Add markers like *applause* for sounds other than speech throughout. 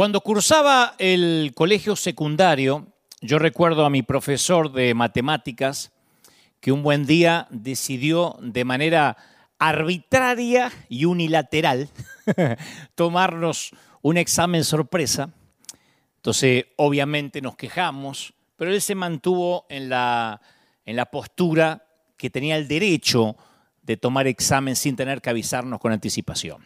Cuando cursaba el colegio secundario, yo recuerdo a mi profesor de matemáticas que un buen día decidió de manera arbitraria y unilateral *laughs* tomarnos un examen sorpresa. Entonces, obviamente nos quejamos, pero él se mantuvo en la, en la postura que tenía el derecho de tomar examen sin tener que avisarnos con anticipación.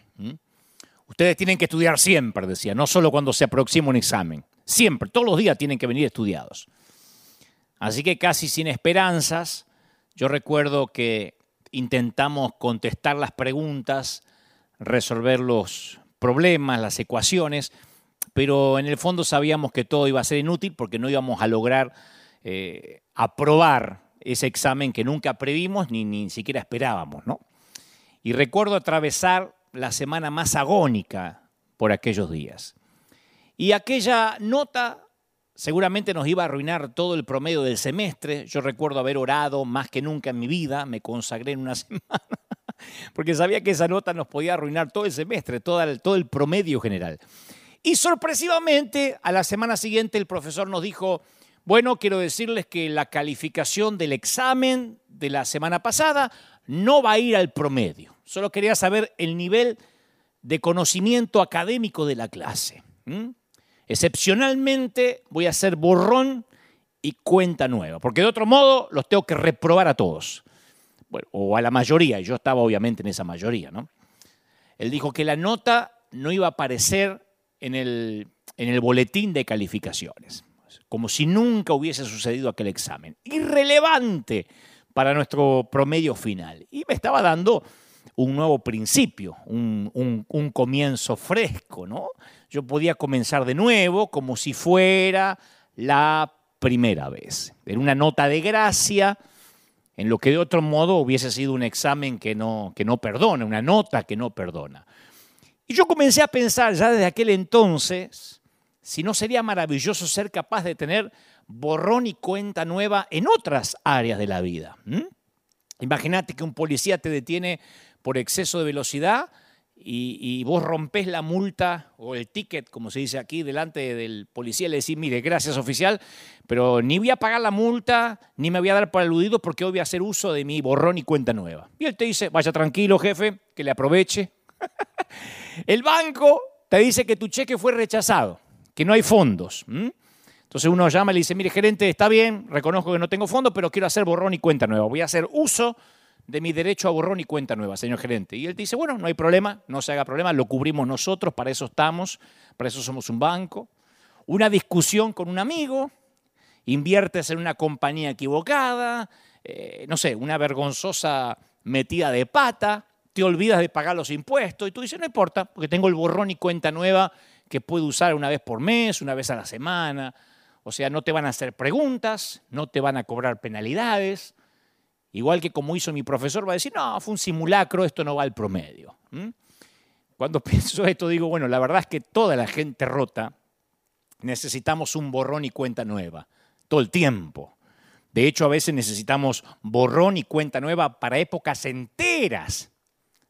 Ustedes tienen que estudiar siempre, decía, no solo cuando se aproxima un examen. Siempre, todos los días tienen que venir estudiados. Así que casi sin esperanzas, yo recuerdo que intentamos contestar las preguntas, resolver los problemas, las ecuaciones, pero en el fondo sabíamos que todo iba a ser inútil porque no íbamos a lograr eh, aprobar ese examen que nunca previmos ni, ni siquiera esperábamos. ¿no? Y recuerdo atravesar la semana más agónica por aquellos días. Y aquella nota seguramente nos iba a arruinar todo el promedio del semestre. Yo recuerdo haber orado más que nunca en mi vida, me consagré en una *laughs* semana, porque sabía que esa nota nos podía arruinar todo el semestre, todo el, todo el promedio general. Y sorpresivamente, a la semana siguiente el profesor nos dijo, bueno, quiero decirles que la calificación del examen de la semana pasada no va a ir al promedio. Solo quería saber el nivel de conocimiento académico de la clase. Excepcionalmente voy a hacer borrón y cuenta nueva, porque de otro modo los tengo que reprobar a todos, o a la mayoría, y yo estaba obviamente en esa mayoría. ¿no? Él dijo que la nota no iba a aparecer en el, en el boletín de calificaciones, como si nunca hubiese sucedido aquel examen. Irrelevante para nuestro promedio final. Y me estaba dando un nuevo principio, un, un, comienzo fresco, ¿no? Yo podía comenzar de nuevo como si fuera la primera vez. Era una nota de gracia en lo que de otro modo hubiese sido un examen que no, que no perdona, una nota que no perdona. Y yo comencé a pensar ya desde aquel entonces si no sería maravilloso ser capaz de tener borrón y cuenta nueva en otras áreas de la vida. Imagínate que un policía te detiene por exceso de velocidad y, vos rompes la multa o el ticket, como se dice aquí, delante del policía y le decís, mire, gracias oficial, pero ni voy a pagar la multa, ni me voy a dar por aludido porque hoy voy a hacer uso de mi borrón y cuenta nueva. Y él te dice, vaya tranquilo, jefe, que le aproveche. *laughs* el banco te dice que tu cheque fue rechazado, que no hay fondos. Entonces uno llama y le dice, mire gerente, está bien, reconozco que no tengo fondos, pero quiero hacer borrón y cuenta nueva. Voy a hacer uso de mi derecho a borrón y cuenta nueva, señor gerente. Y él dice, bueno, no hay problema, no se haga problema, lo cubrimos nosotros, para eso estamos, para eso somos un banco. Una discusión con un amigo, inviertes en una compañía equivocada, eh, no sé, una vergonzosa metida de pata, te olvidas de pagar los impuestos y tú dices, no importa, porque tengo el borrón y cuenta nueva que puedo usar una vez por mes, una vez a la semana. O sea, no te van a hacer preguntas, no te van a cobrar penalidades, Igual que como hizo mi profesor, va a decir, no, fue un simulacro, esto no va al promedio. Cuando *laughs* pienso esto, digo, bueno, la verdad es que toda la gente rota necesitamos un borrón y cuenta nueva, todo el tiempo. De hecho, a veces necesitamos borrón y cuenta nueva para épocas enteras,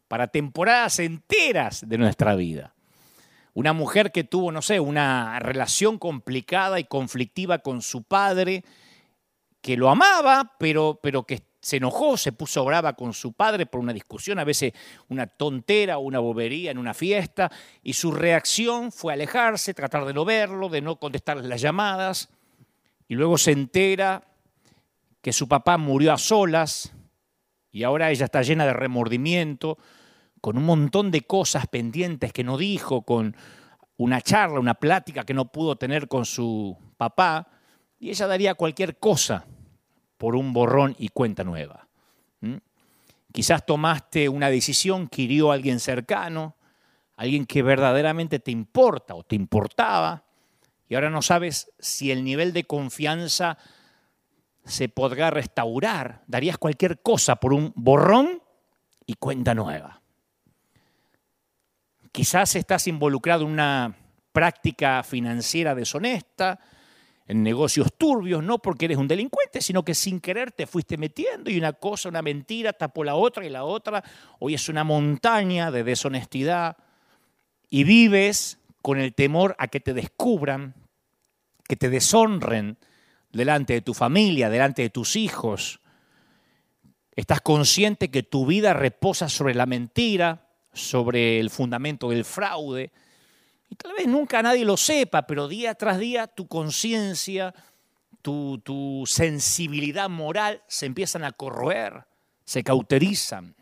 para temporadas enteras de nuestra vida. Una mujer que tuvo, no sé, una relación complicada y conflictiva con su padre, que lo amaba, pero, pero que se enojó, se puso brava con su padre por una discusión, a veces una tontera o una bobería en una fiesta, y su reacción fue alejarse, tratar de no verlo, de no contestarle las llamadas, y luego se entera que su papá murió a solas, y ahora ella está llena de remordimiento, con un montón de cosas pendientes que no dijo, con una charla, una plática que no pudo tener con su papá, y ella daría cualquier cosa por un borrón y cuenta nueva. Quizás tomaste una decisión que hirió a alguien cercano, alguien que verdaderamente te importa o te importaba, y ahora no sabes si el nivel de confianza se podrá restaurar. Darías cualquier cosa por un borrón y cuenta nueva. Quizás estás involucrado en una práctica financiera deshonesta, en negocios turbios, no porque eres un delincuente, sino que sin querer te fuiste metiendo y una cosa, una mentira tapó la otra y la otra. Hoy es una montaña de deshonestidad y vives con el temor a que te descubran, que te deshonren delante de tu familia, delante de tus hijos. Estás consciente que tu vida reposa sobre la mentira, sobre el fundamento del fraude. Tal vez nunca nadie lo sepa, pero día tras día tu conciencia, tu, tu, sensibilidad moral se empiezan a corroer, se cauterizan.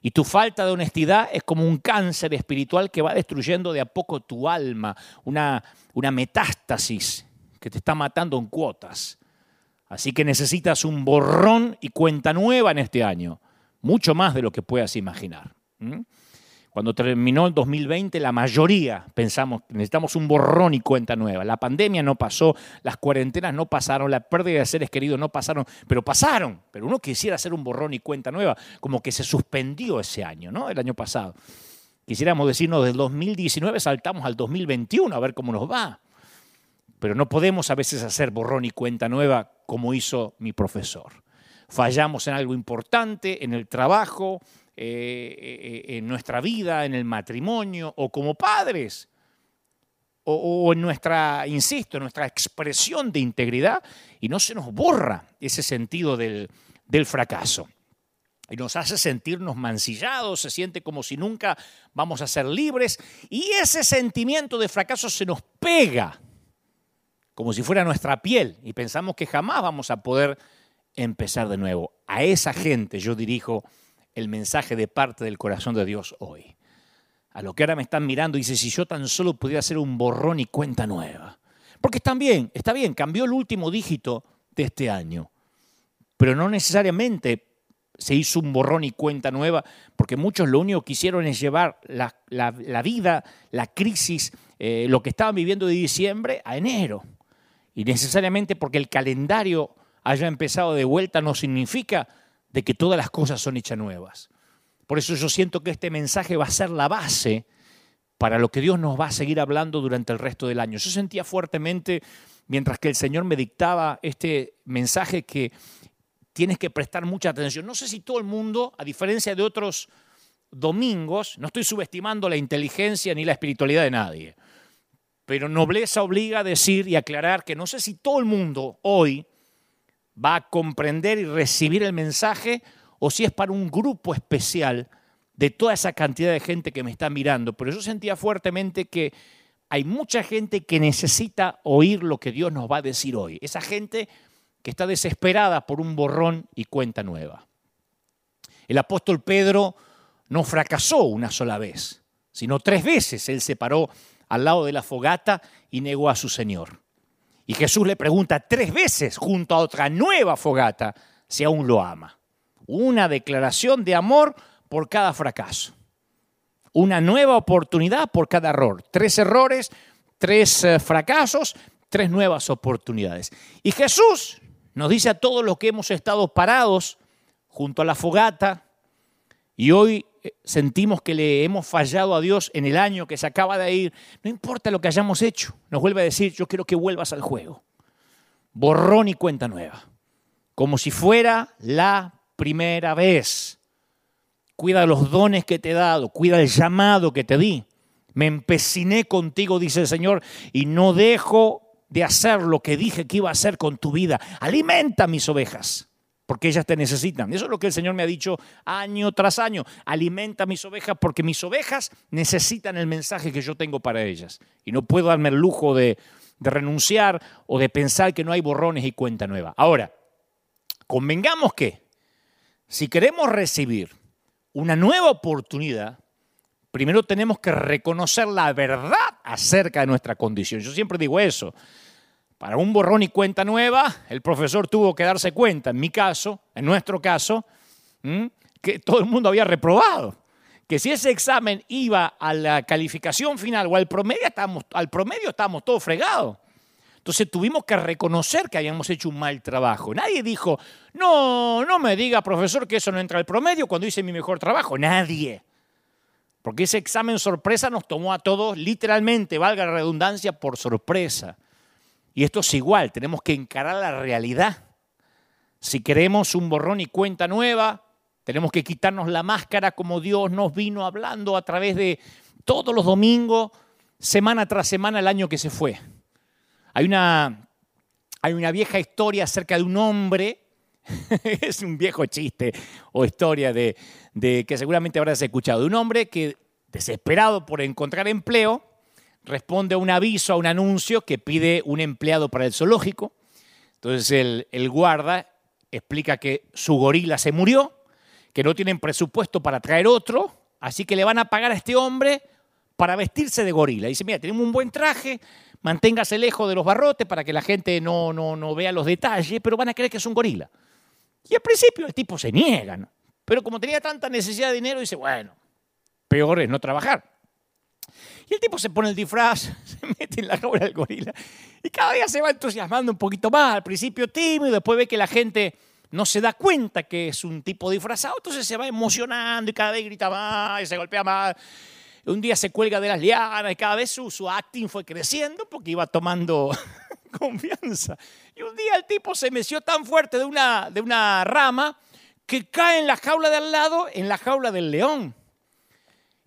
Y tu falta de honestidad es como un cáncer espiritual que va destruyendo de a poco tu alma, una, una metástasis que te está matando en cuotas. Así que necesitas un borrón y cuenta nueva en este año, mucho más de lo que puedas imaginar. Cuando terminó el 2020, la mayoría pensamos que necesitamos un borrón y cuenta nueva. La pandemia no pasó, las cuarentenas no pasaron, la pérdida de seres queridos no pasaron, pero pasaron. Pero uno quisiera hacer un borrón y cuenta nueva, como que se suspendió ese año, ¿no? El año pasado. Quisiéramos decirnos, del 2019 saltamos al 2021 a ver cómo nos va. Pero no podemos a veces hacer borrón y cuenta nueva como hizo mi profesor. Fallamos en algo importante, en el trabajo, eh, eh, en nuestra vida, en el matrimonio o como padres. O, en nuestra, insisto, en nuestra expresión de integridad y no se nos borra ese sentido del, del fracaso y nos hace sentirnos mancillados, se siente como si nunca vamos a ser libres y ese sentimiento de fracaso se nos pega como si fuera nuestra piel y pensamos que jamás vamos a poder empezar de nuevo. A esa gente yo dirijo el mensaje de parte del corazón de Dios hoy. A lo que ahora me están mirando, dice, si yo tan solo pudiera hacer un borrón y cuenta nueva. Porque está bien, está bien, cambió el último dígito de este año, pero no necesariamente se hizo un borrón y cuenta nueva, porque muchos lo único que hicieron es llevar la, vida, la crisis, eh, lo que estaban viviendo de diciembre a enero. Y necesariamente porque el calendario haya empezado de vuelta no significa de que todas las cosas son hechas nuevas. Por eso yo siento que este mensaje va a ser la base para lo que Dios nos va a seguir hablando durante el resto del año. Yo sentía fuertemente, mientras que el Señor me dictaba este mensaje, que tienes que prestar mucha atención. No sé si todo el mundo, a diferencia de otros domingos, no estoy subestimando la inteligencia ni la espiritualidad de nadie, pero nobleza obliga a decir y aclarar que no sé si todo el mundo hoy va a comprender y recibir el mensaje o si es para un grupo especial de toda esa cantidad de gente que me está mirando. Pero yo sentía fuertemente que hay mucha gente que necesita oír lo que Dios nos va a decir hoy. Esa gente que está desesperada por un borrón y cuenta nueva. El apóstol Pedro no fracasó una sola vez, sino tres veces él se paró al lado de la fogata y negó a su Señor. Y Jesús le pregunta tres veces junto a otra nueva fogata si aún lo ama. Una declaración de amor por cada fracaso. Una nueva oportunidad por cada error. Tres errores, tres eh, fracasos, tres nuevas oportunidades. Y Jesús nos dice a todos los que hemos estado parados junto a la fogata y hoy sentimos que le hemos fallado a Dios en el año que se acaba de ir, no importa lo que hayamos hecho, nos vuelve a decir, yo quiero que vuelvas al juego. Borrón y cuenta nueva, como si fuera la primera vez. Cuida los dones que te he dado, cuida el llamado que te di. Me empeciné contigo, dice el Señor, y no dejo de hacer lo que dije que iba a hacer con tu vida. Alimenta mis ovejas porque ellas te necesitan. Eso es lo que el Señor me ha dicho año tras año. Alimenta mis ovejas porque mis ovejas necesitan el mensaje que yo tengo para ellas. Y no puedo darme el lujo de, de renunciar o de pensar que no hay borrones y cuenta nueva. Ahora, convengamos que si queremos recibir una nueva oportunidad, primero tenemos que reconocer la verdad acerca de nuestra condición. Yo siempre digo eso. Para un borrón y cuenta nueva, el profesor tuvo que darse cuenta, en mi caso, en nuestro caso, que todo el mundo había reprobado. Que si ese examen iba a la calificación final o al promedio, estábamos, al promedio estábamos todos fregados. Entonces tuvimos que reconocer que habíamos hecho un mal trabajo. Nadie dijo, no, no me diga, profesor, que eso no entra al promedio cuando hice mi mejor trabajo. Nadie. Porque ese examen sorpresa nos tomó a todos, literalmente, valga la redundancia, por sorpresa. Y esto es igual, tenemos que encarar la realidad. Si queremos un borrón y cuenta nueva, tenemos que quitarnos la máscara como Dios nos vino hablando a través de todos los domingos semana tras semana el año que se fue. Hay una, hay una vieja historia acerca de un hombre, *laughs* es un viejo chiste o historia de, que seguramente habrás escuchado, de un hombre que desesperado por encontrar empleo, responde a un aviso, a un anuncio que pide un empleado para el zoológico. Entonces el, guarda explica que su gorila se murió, que no tienen presupuesto para traer otro, así que le van a pagar a este hombre para vestirse de gorila. Dice, mira, tenemos un buen traje, manténgase lejos de los barrotes para que la gente no, no, no vea los detalles, pero van a creer que es un gorila. Y al principio el tipo se niega, pero como tenía tanta necesidad de dinero, dice, bueno, peor es no trabajar. Y el tipo se pone el disfraz, *laughs* se mete en la jaula del gorila y cada día se va entusiasmando un poquito más. Al principio tímido, después ve que la gente no se da cuenta que es un tipo disfrazado, entonces se va emocionando y cada vez grita más y se golpea más. Un día se cuelga de las lianas y cada vez su, su acting fue creciendo porque iba tomando *laughs* confianza. Y un día el tipo se meció tan fuerte de una, de una rama que cae en la jaula de al lado, en la jaula del león.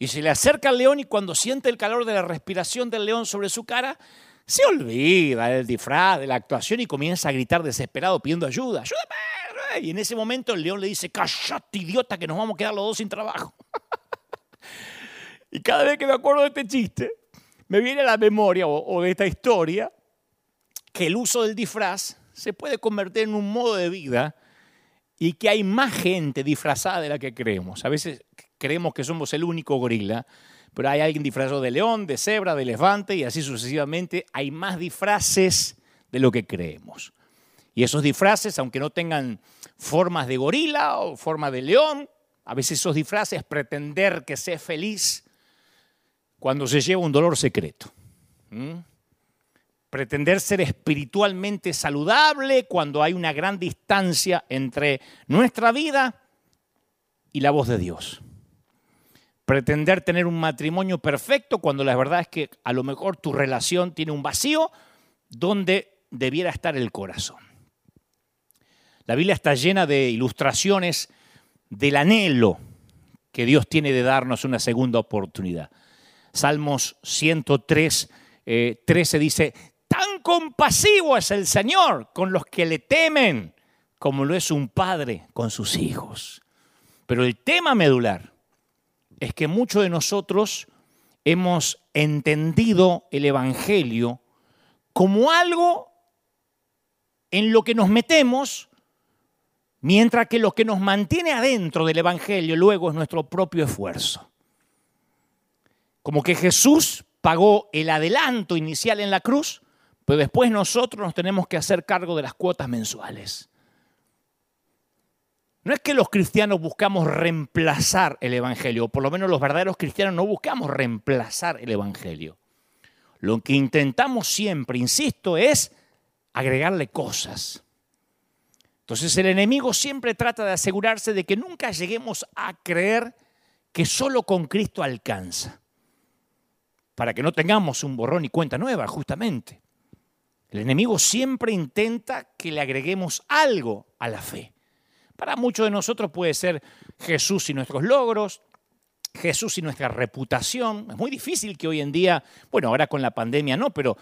Y se le acerca al león y cuando siente el calor de la respiración del león sobre su cara, se olvida del disfraz, de la actuación y comienza a gritar desesperado pidiendo ayuda. ¡Ayúdame! Y en ese momento el león le dice, cállate idiota que nos vamos a quedar los dos sin trabajo. *laughs* y cada vez que me acuerdo de este chiste, me viene a la memoria o, o de esta historia que el uso del disfraz se puede convertir en un modo de vida y que hay más gente disfrazada de la que creemos. A veces creemos que somos el único gorila, pero hay alguien disfrazado de león, de cebra, de elefante y así sucesivamente. Hay más disfraces de lo que creemos. Y esos disfraces, aunque no tengan formas de gorila o forma de león, a veces esos disfraces pretender que sea feliz cuando se lleva un dolor secreto. Pretender ser espiritualmente saludable cuando hay una gran distancia entre nuestra vida y la voz de Dios pretender tener un matrimonio perfecto cuando la verdad es que a lo mejor tu relación tiene un vacío donde debiera estar el corazón. La Biblia está llena de ilustraciones del anhelo que Dios tiene de darnos una segunda oportunidad. Salmos 103, 13 eh, dice, tan compasivo es el Señor con los que le temen como lo es un padre con sus hijos. Pero el tema medular es que muchos de nosotros hemos entendido el Evangelio como algo en lo que nos metemos, mientras que lo que nos mantiene adentro del Evangelio luego es nuestro propio esfuerzo. Como que Jesús pagó el adelanto inicial en la cruz, pero después nosotros nos tenemos que hacer cargo de las cuotas mensuales. No es que los cristianos buscamos reemplazar el Evangelio, o por lo menos los verdaderos cristianos no buscamos reemplazar el Evangelio. Lo que intentamos siempre, insisto, es agregarle cosas. Entonces el enemigo siempre trata de asegurarse de que nunca lleguemos a creer que solo con Cristo alcanza, para que no tengamos un borrón y cuenta nueva, justamente. El enemigo siempre intenta que le agreguemos algo a la fe. Para muchos de nosotros puede ser Jesús y nuestros logros, Jesús y nuestra reputación. Es muy difícil que hoy en día, bueno, ahora con la pandemia no, pero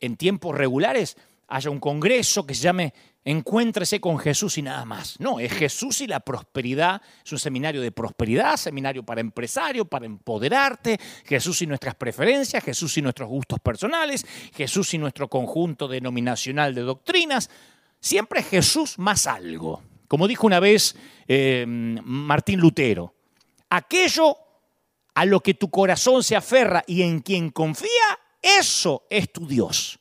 en tiempos regulares haya un congreso que se llame Encuéntrese con Jesús y nada más. No, es Jesús y la prosperidad. Es un seminario de prosperidad, seminario para empresarios, para empoderarte. Jesús y nuestras preferencias, Jesús y nuestros gustos personales, Jesús y nuestro conjunto denominacional de doctrinas. Siempre Jesús más algo. Como dijo una vez eh, Martín Lutero, aquello a lo que tu corazón se aferra y en quien confía, eso es tu Dios.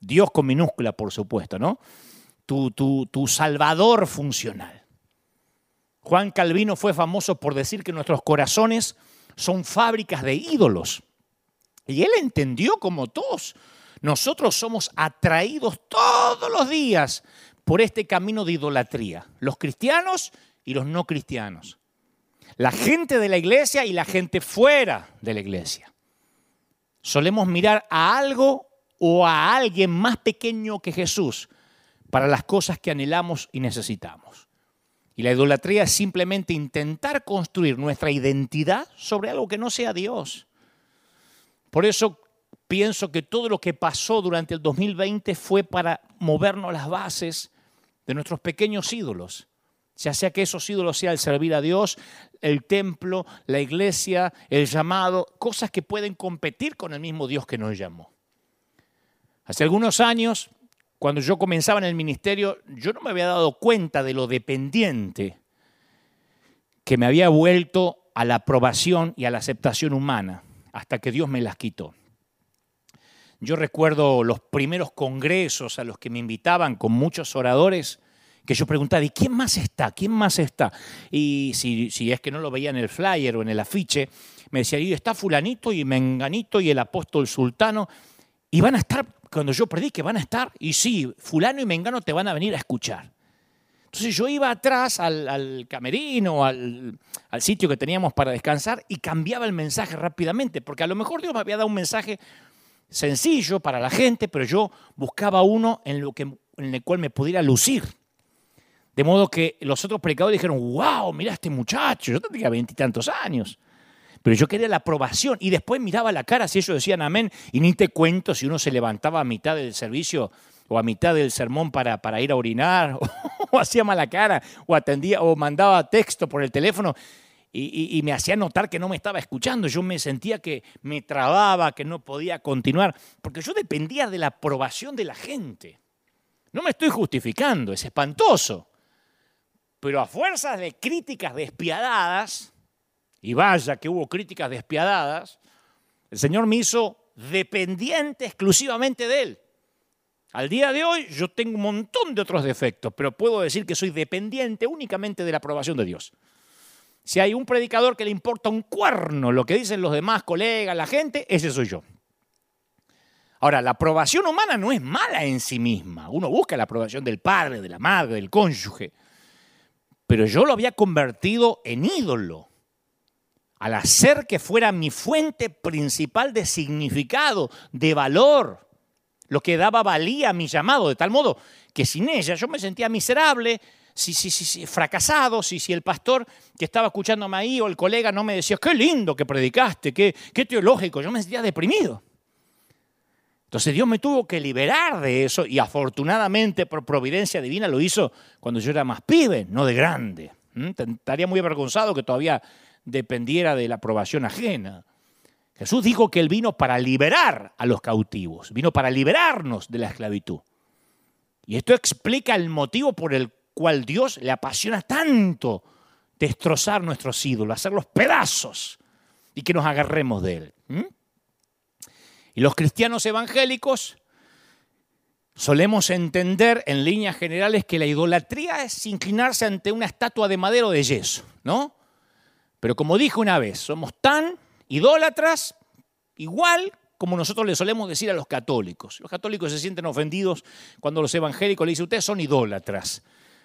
Dios con minúscula, por supuesto, ¿no? Tu, tu, tu salvador funcional. Juan Calvino fue famoso por decir que nuestros corazones son fábricas de ídolos. Y él entendió como todos. Nosotros somos atraídos todos los días por este camino de idolatría, los cristianos y los no cristianos, la gente de la iglesia y la gente fuera de la iglesia. Solemos mirar a algo o a alguien más pequeño que Jesús para las cosas que anhelamos y necesitamos. Y la idolatría es simplemente intentar construir nuestra identidad sobre algo que no sea Dios. Por eso pienso que todo lo que pasó durante el 2020 fue para movernos las bases de nuestros pequeños ídolos. Ya sea que esos ídolos sea el servir a Dios, el templo, la iglesia, el llamado, cosas que pueden competir con el mismo Dios que nos llamó. Hace algunos años, cuando yo comenzaba en el ministerio, yo no me había dado cuenta de lo dependiente que me había vuelto a la aprobación y a la aceptación humana, hasta que Dios me las quitó. Yo recuerdo los primeros congresos a los que me invitaban con muchos oradores, que yo preguntaba, ¿y quién más está? ¿Quién más está? Y si, es que no lo veía en el flyer o en el afiche, me decía, y está fulanito y menganito y el apóstol sultano, y van a estar, cuando yo predique, van a estar, y sí, fulano y mengano te van a venir a escuchar. Entonces yo iba atrás al, camerino, al, al, sitio que teníamos para descansar y cambiaba el mensaje rápidamente, porque a lo mejor Dios me había dado un mensaje sencillo para la gente, pero yo buscaba uno en, lo que, en el cual me pudiera lucir. De modo que los otros predicadores dijeron, wow, mira este muchacho, yo tenía veintitantos años. Pero yo quería la aprobación y después miraba la cara si ellos decían amén y ni te cuento si uno se levantaba a mitad del servicio o a mitad del sermón para, para ir a orinar *laughs* o, hacía mala cara o atendía o mandaba texto por el teléfono y, me hacía notar que no me estaba escuchando. Yo me sentía que me trababa, que no podía continuar, porque yo dependía de la aprobación de la gente. No me estoy justificando, es espantoso. Pero a fuerzas de críticas despiadadas, y vaya que hubo críticas despiadadas, el Señor me hizo dependiente exclusivamente de Él. Al día de hoy yo tengo un montón de otros defectos, pero puedo decir que soy dependiente únicamente de la aprobación de Dios. Si hay un predicador que le importa un cuerno lo que dicen los demás colegas, la gente, ese soy yo. Ahora, la aprobación humana no es mala en sí misma. Uno busca la aprobación del padre, de la madre, del cónyuge pero yo lo había convertido en ídolo al hacer que fuera mi fuente principal de significado, de valor, lo que daba valía a mi llamado, de tal modo que sin ella yo me sentía miserable, si, si, si, fracasado, si, si el pastor que estaba escuchándome ahí o el colega no me decía, qué lindo que predicaste, qué, qué teológico, yo me sentía deprimido. Entonces Dios me tuvo que liberar de eso y afortunadamente por providencia divina lo hizo cuando yo era más pibe, no de grande. Estaría muy avergonzado que todavía dependiera de la aprobación ajena. Jesús dijo que Él vino para liberar a los cautivos, vino para liberarnos de la esclavitud. Y esto explica el motivo por el cual Dios le apasiona tanto destrozar nuestros ídolos, hacerlos pedazos y que nos agarremos de Él. Y los cristianos evangélicos solemos entender en líneas generales que la idolatría es inclinarse ante una estatua de madera o de yeso, ¿no? Pero como dije una vez, somos tan idólatras igual como nosotros le solemos decir a los católicos. Los católicos se sienten ofendidos cuando los evangélicos le dicen, ustedes son idólatras.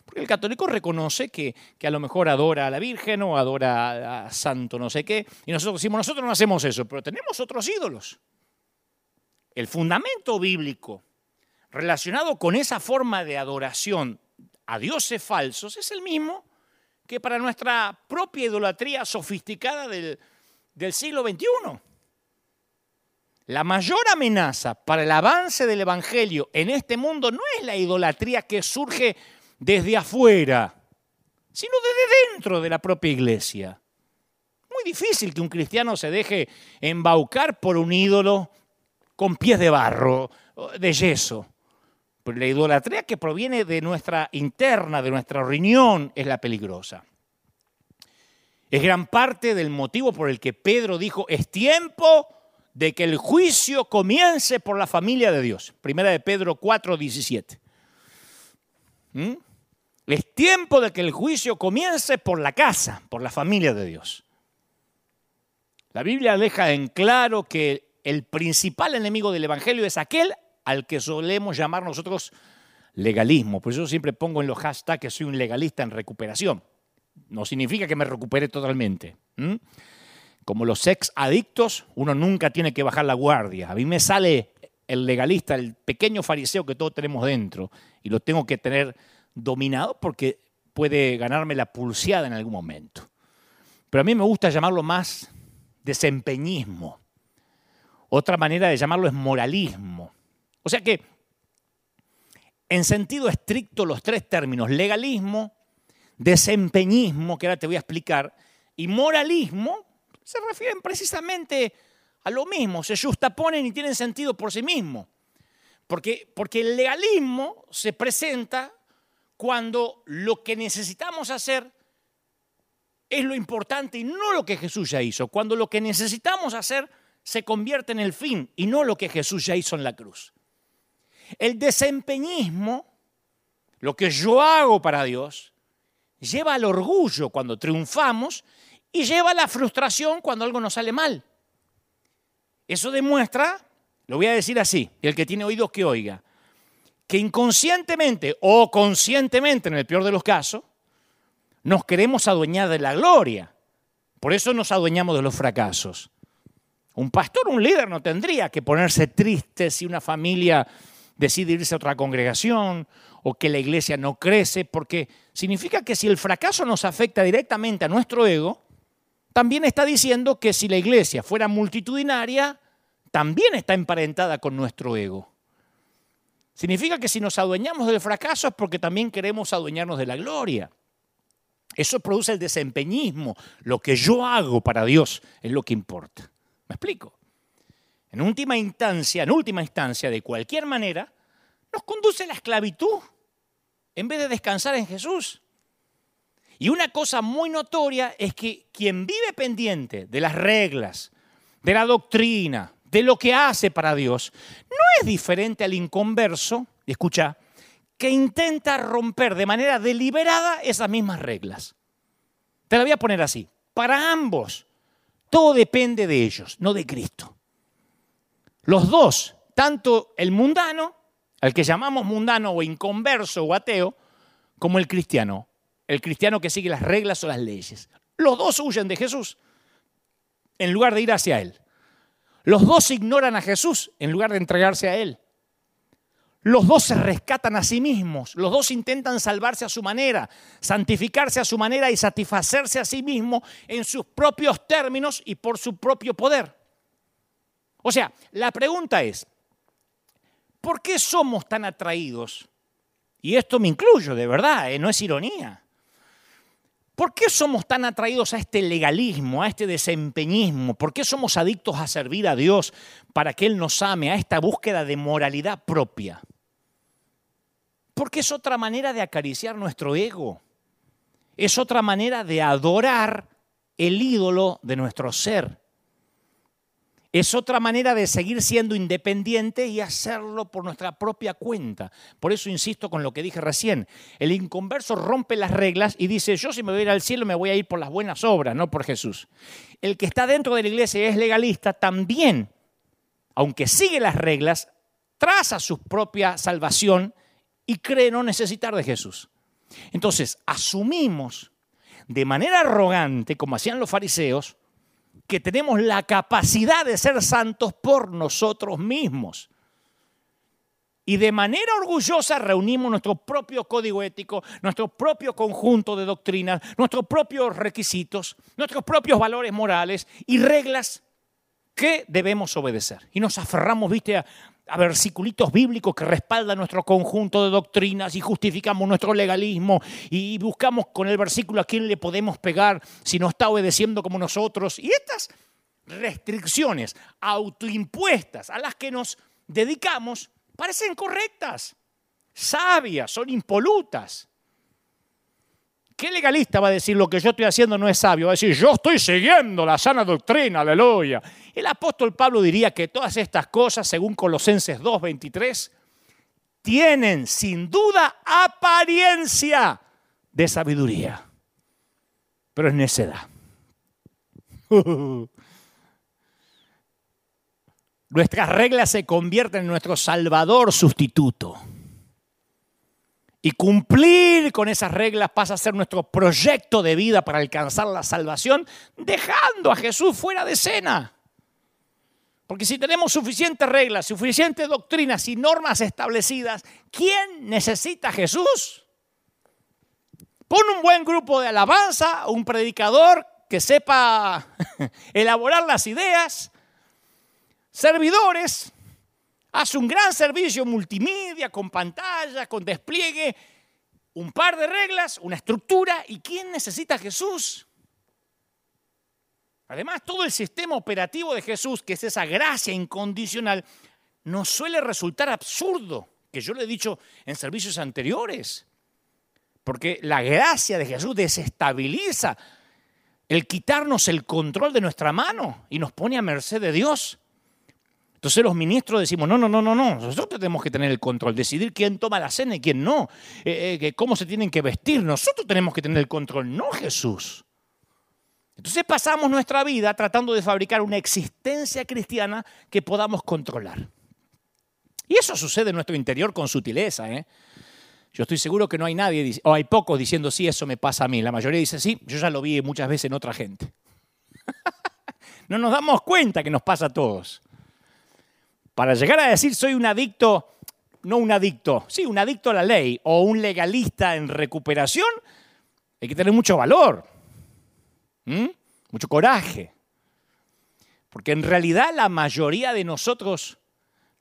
Porque el católico reconoce que, que, a lo mejor adora a la Virgen o adora a santo no sé qué. Y nosotros decimos, nosotros no hacemos eso, pero tenemos otros ídolos. El fundamento bíblico relacionado con esa forma de adoración a dioses falsos es el mismo que para nuestra propia idolatría sofisticada del, del siglo XXI. La mayor amenaza para el avance del Evangelio en este mundo no es la idolatría que surge desde afuera, sino desde dentro de la propia iglesia. Muy difícil que un cristiano se deje embaucar por un ídolo con pies de barro, de yeso. La idolatría que proviene de nuestra interna, de nuestra riñón, es la peligrosa. Es gran parte del motivo por el que Pedro dijo, es tiempo de que el juicio comience por la familia de Dios. Primera de Pedro 4, 17. ¿Mm? Es tiempo de que el juicio comience por la casa, por la familia de Dios. La Biblia deja en claro que el principal enemigo del Evangelio es aquel al que solemos llamar nosotros legalismo. Por eso siempre pongo en los hashtags que soy un legalista en recuperación. No significa que me recupere totalmente. Como los ex adictos, uno nunca tiene que bajar la guardia. A mí me sale el legalista, el pequeño fariseo que todos tenemos dentro, y lo tengo que tener dominado porque puede ganarme la pulseada en algún momento. Pero a mí me gusta llamarlo más desempeñismo Otra manera de llamarlo es moralismo. O sea que, en sentido estricto, los tres términos, legalismo, desempeñismo, que ahora te voy a explicar, y moralismo, se refieren precisamente a lo mismo, se justaponen y tienen sentido por sí mismos. Porque, porque el legalismo se presenta cuando lo que necesitamos hacer es lo importante y no lo que Jesús ya hizo. Cuando lo que necesitamos hacer se convierte en el fin y no lo que Jesús ya hizo en la cruz. El desempeñismo, lo que yo hago para Dios, lleva al orgullo cuando triunfamos y lleva a la frustración cuando algo nos sale mal. Eso demuestra, lo voy a decir así, el que tiene oídos que oiga, que inconscientemente o conscientemente, en el peor de los casos, nos queremos adueñar de la gloria. Por eso nos adueñamos de los fracasos. Un pastor, un líder no tendría que ponerse triste si una familia decide irse a otra congregación o que la iglesia no crece, porque significa que si el fracaso nos afecta directamente a nuestro ego, también está diciendo que si la iglesia fuera multitudinaria, también está emparentada con nuestro ego. Significa que si nos adueñamos del fracaso es porque también queremos adueñarnos de la gloria. Eso produce el desempeñismo. Lo que yo hago para Dios es lo que importa. ¿Me explico? En última instancia, en última instancia, de cualquier manera, nos conduce a la esclavitud en vez de descansar en Jesús. Y una cosa muy notoria es que quien vive pendiente de las reglas, de la doctrina, de lo que hace para Dios, no es diferente al inconverso, escucha, que intenta romper de manera deliberada esas mismas reglas. Te la voy a poner así. Para ambos, todo depende de ellos, no de Cristo. Los dos, tanto el mundano, al que llamamos mundano o inconverso o ateo, como el cristiano, el cristiano que sigue las reglas o las leyes. Los dos huyen de Jesús en lugar de ir hacia Él. Los dos ignoran a Jesús en lugar de entregarse a Él. Los dos se rescatan a sí mismos, los dos intentan salvarse a su manera, santificarse a su manera y satisfacerse a sí mismos en sus propios términos y por su propio poder. O sea, la pregunta es, ¿por qué somos tan atraídos? Y esto me incluyo, de verdad, eh, no es ironía. ¿Por qué somos tan atraídos a este legalismo, a este desempeñismo? ¿Por qué somos adictos a servir a Dios para que Él nos ame, a esta búsqueda de moralidad propia? Porque es otra manera de acariciar nuestro ego. Es otra manera de adorar el ídolo de nuestro ser. Es otra manera de seguir siendo independiente y hacerlo por nuestra propia cuenta. Por eso insisto con lo que dije recién. El inconverso rompe las reglas y dice, yo si me voy a ir al cielo me voy a ir por las buenas obras, no por Jesús. El que está dentro de la iglesia y es legalista también, aunque sigue las reglas, traza su propia salvación y cree no necesitar de Jesús. Entonces, asumimos de manera arrogante, como hacían los fariseos, que tenemos la capacidad de ser santos por nosotros mismos. Y de manera orgullosa reunimos nuestro propio código ético, nuestro propio conjunto de doctrinas, nuestros propios requisitos, nuestros propios valores morales y reglas que debemos obedecer. Y nos aferramos, viste, a, a versiculitos bíblicos que respaldan nuestro conjunto de doctrinas y justificamos nuestro legalismo y buscamos con el versículo a quién le podemos pegar si no está obedeciendo como nosotros. Y estas restricciones autoimpuestas a las que nos dedicamos parecen correctas, sabias, son impolutas. ¿Qué legalista va a decir lo que yo estoy haciendo no es sabio? Va a decir, yo estoy siguiendo la sana doctrina, aleluya. El apóstol Pablo diría que todas estas cosas, según Colosenses 2.23, tienen sin duda apariencia de sabiduría, pero es necedad. *laughs* Nuestras reglas se convierten en nuestro salvador sustituto. Y cumplir con esas reglas pasa a ser nuestro proyecto de vida para alcanzar la salvación, dejando a Jesús fuera de escena. Porque si tenemos suficientes reglas, suficientes doctrinas y normas establecidas, ¿quién necesita a Jesús? Pon un buen grupo de alabanza, un predicador que sepa *laughs* elaborar las ideas, servidores, hace un gran servicio multimedia, con pantalla, con despliegue, un par de reglas, una estructura. ¿Y quién necesita Jesús? Además, todo el sistema operativo de Jesús, que es esa gracia incondicional, nos suele resultar absurdo, que yo le he dicho en servicios anteriores. Porque la gracia de Jesús desestabiliza el quitarnos el control de nuestra mano y nos pone a merced de Dios. Entonces los ministros decimos, no, no, no, no, no, nosotros tenemos que tener el control, decidir quién toma la cena y quién no, eh, eh, cómo se tienen que vestir, nosotros tenemos que tener el control, no Jesús. Entonces pasamos nuestra vida tratando de fabricar una existencia cristiana que podamos controlar. Y eso sucede en nuestro interior con sutileza. ¿eh? Yo estoy seguro que no hay nadie, o hay pocos diciendo, sí, eso me pasa a mí. La mayoría dice, sí, yo ya lo vi muchas veces en otra gente. *laughs* no nos damos cuenta que nos pasa a todos. Para llegar a decir soy un adicto, no un adicto, sí, un adicto a la ley o un legalista en recuperación, hay que tener mucho valor. Mucho coraje. Porque en realidad la mayoría de nosotros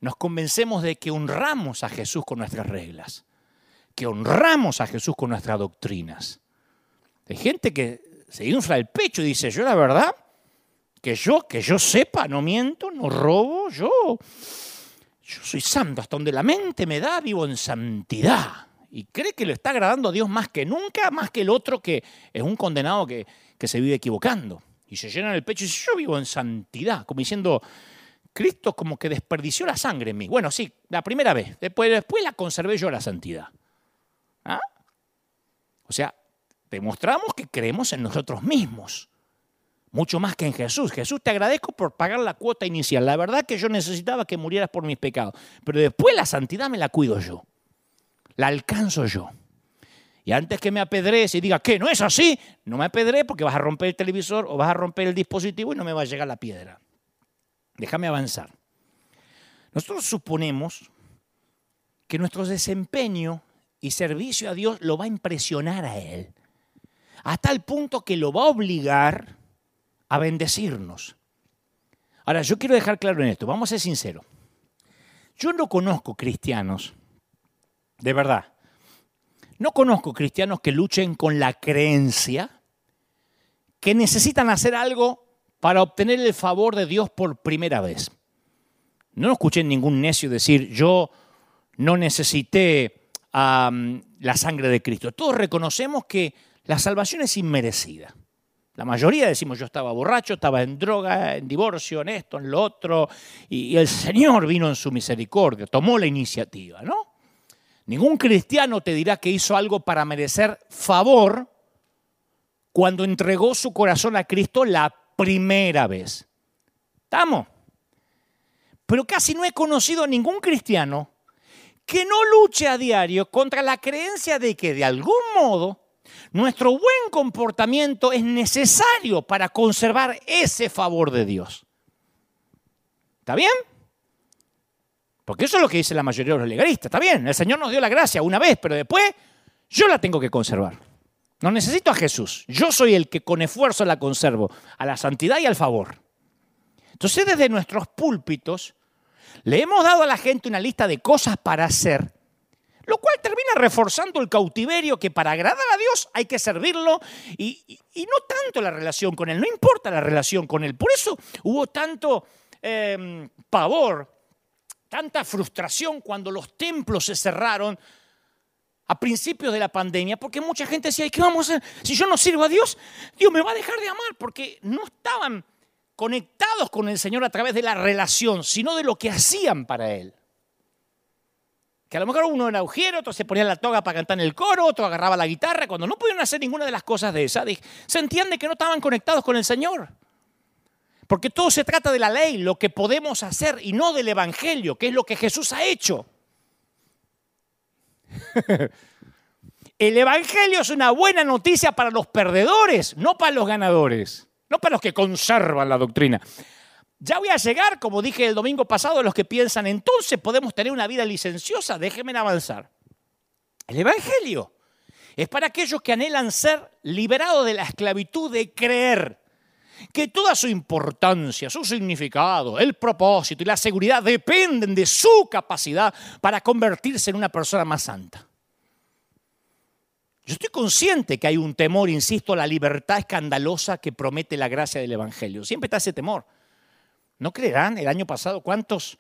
nos convencemos de que honramos a Jesús con nuestras reglas, que honramos a Jesús con nuestras doctrinas. Hay gente que se infla el pecho y dice, yo la verdad, que yo, que yo sepa, no miento, no robo, yo, yo soy santo, hasta donde la mente me da, vivo en santidad. Y cree que le está agradando a Dios más que nunca, más que el otro que es un condenado que, que se vive equivocando. Y se llenan el pecho y dicen, yo vivo en santidad, como diciendo, Cristo como que desperdició la sangre en mí. Bueno, sí, la primera vez, después, después la conservé yo la santidad. ¿Ah? O sea, demostramos que creemos en nosotros mismos, mucho más que en Jesús. Jesús, te agradezco por pagar la cuota inicial. La verdad que yo necesitaba que murieras por mis pecados, pero después la santidad me la cuido yo, la alcanzo yo. Y antes que me apedrees y diga que no es así, no me apedré porque vas a romper el televisor o vas a romper el dispositivo y no me va a llegar la piedra. Déjame avanzar. Nosotros suponemos que nuestro desempeño y servicio a Dios lo va a impresionar a Él, a tal punto que lo va a obligar a bendecirnos. Ahora, yo quiero dejar claro en esto, vamos a ser sinceros. Yo no conozco cristianos, de verdad, no conozco cristianos que luchen con la creencia que necesitan hacer algo para obtener el favor de Dios por primera vez. No escuché ningún necio decir, yo no necesité la sangre de Cristo. Todos reconocemos que la salvación es inmerecida. La mayoría decimos, yo estaba borracho, estaba en droga, en divorcio, en esto, en lo otro, y el Señor vino en su misericordia, tomó la iniciativa, ¿no? Ningún cristiano te dirá que hizo algo para merecer favor cuando entregó su corazón a Cristo la primera vez. ¿Estamos? Pero casi no he conocido a ningún cristiano que no luche a diario contra la creencia de que de algún modo nuestro buen comportamiento es necesario para conservar ese favor de Dios. ¿Está bien? Porque eso es lo que dice la mayoría de los legalistas. Está bien, el Señor nos dio la gracia una vez, pero después yo la tengo que conservar. No necesito a Jesús. Yo soy el que con esfuerzo la conservo, a la santidad y al favor. Entonces desde nuestros púlpitos le hemos dado a la gente una lista de cosas para hacer, lo cual termina reforzando el cautiverio que para agradar a Dios hay que servirlo y, no tanto la relación con Él, no importa la relación con Él. Por eso hubo tanto em, pavor tanta frustración cuando los templos se cerraron a principios de la pandemia, porque mucha gente decía, ¿qué vamos a hacer? Si yo no sirvo a Dios, Dios me va a dejar de amar, porque no estaban conectados con el Señor a través de la relación, sino de lo que hacían para Él. Que a lo mejor uno era ujero, otro se ponía la toga para cantar en el coro, otro agarraba la guitarra. Cuando no pudieron hacer ninguna de las cosas de esas, se entiende que no estaban conectados con el Señor. Porque todo se trata de la ley, lo que podemos hacer y no del Evangelio, que es lo que Jesús ha hecho. *laughs* El Evangelio es una buena noticia para los perdedores, no para los ganadores, no para los que conservan la doctrina. Ya voy a llegar, como dije el domingo pasado, a los que piensan, entonces podemos tener una vida licenciosa, déjenme avanzar. El Evangelio es para aquellos que anhelan ser liberados de la esclavitud de creer que toda su importancia, su significado, el propósito y la seguridad dependen de su capacidad para convertirse en una persona más santa. Yo estoy consciente que hay un temor, insisto, a la libertad escandalosa que promete la gracia del Evangelio. Siempre está ese temor. ¿No creerán el año pasado cuántos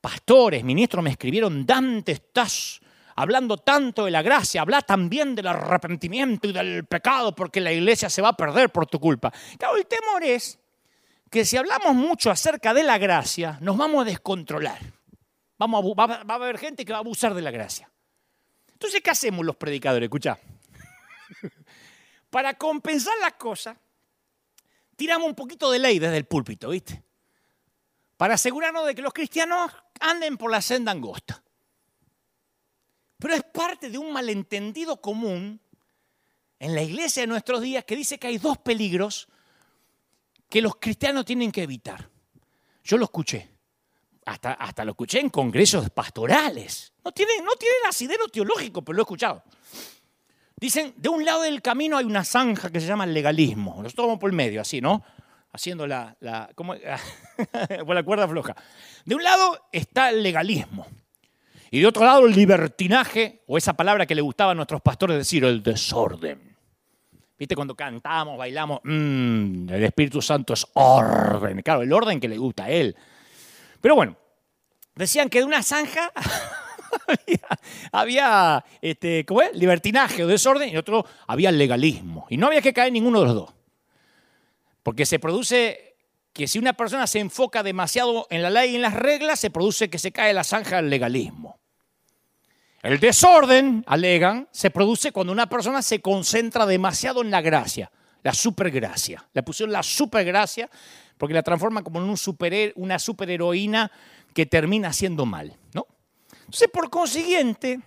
pastores, ministros me escribieron, Dante, estás hablando tanto de la gracia, habla también del arrepentimiento y del pecado porque la iglesia se va a perder por tu culpa. Claro, el temor es que si hablamos mucho acerca de la gracia, nos vamos a descontrolar. Vamos a, va, a haber gente que va a abusar de la gracia. Entonces, ¿qué hacemos los predicadores? Escucha. *laughs* Para compensar las cosas, tiramos un poquito de ley desde el púlpito, ¿viste? Para asegurarnos de que los cristianos anden por la senda angosta. Pero es parte de un malentendido común en la iglesia de nuestros días que dice que hay dos peligros que los cristianos tienen que evitar. Yo lo escuché. Hasta, hasta lo escuché en congresos pastorales. No tiene, no tiene asidero teológico, pero lo he escuchado. Dicen, de un lado del camino hay una zanja que se llama el legalismo. Nosotros vamos por el medio, así, ¿no? Haciendo la, la, ¿cómo? *laughs* la cuerda floja. De un lado está el legalismo. Y de otro lado el libertinaje, o esa palabra que le gustaba a nuestros pastores decir, el desorden. ¿Viste cuando cantamos, bailamos? Mmm, el Espíritu Santo es orden. Claro, el orden que le gusta a él. Pero bueno, decían que de una zanja *laughs* había, este, ¿cómo es? libertinaje o desorden y otro había legalismo. Y no había que caer en ninguno de los dos. Porque se produce que si una persona se enfoca demasiado en la ley y en las reglas, se produce que se cae la zanja del legalismo. El desorden, alegan, se produce cuando una persona se concentra demasiado en la gracia, la supergracia. Le pusieron la supergracia porque la transforma como en un super, una superheroína que termina haciendo mal. ¿no? Entonces, por consiguiente,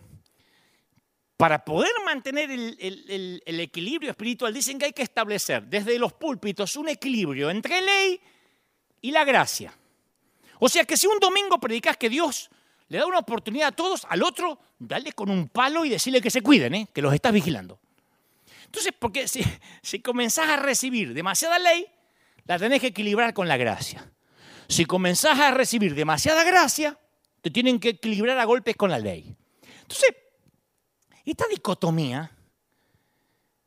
para poder mantener el, equilibrio espiritual, dicen que hay que establecer desde los púlpitos un equilibrio entre ley y la gracia. O sea que si un domingo predicas que Dios le da una oportunidad a todos, al otro, dale con un palo y decirle que se cuiden, ¿eh? que los estás vigilando. Entonces, porque si, *laughs* si comenzás a recibir demasiada ley, la tenés que equilibrar con la gracia. Si comenzás a recibir demasiada gracia, te tienen que equilibrar a golpes con la ley. Entonces, esta dicotomía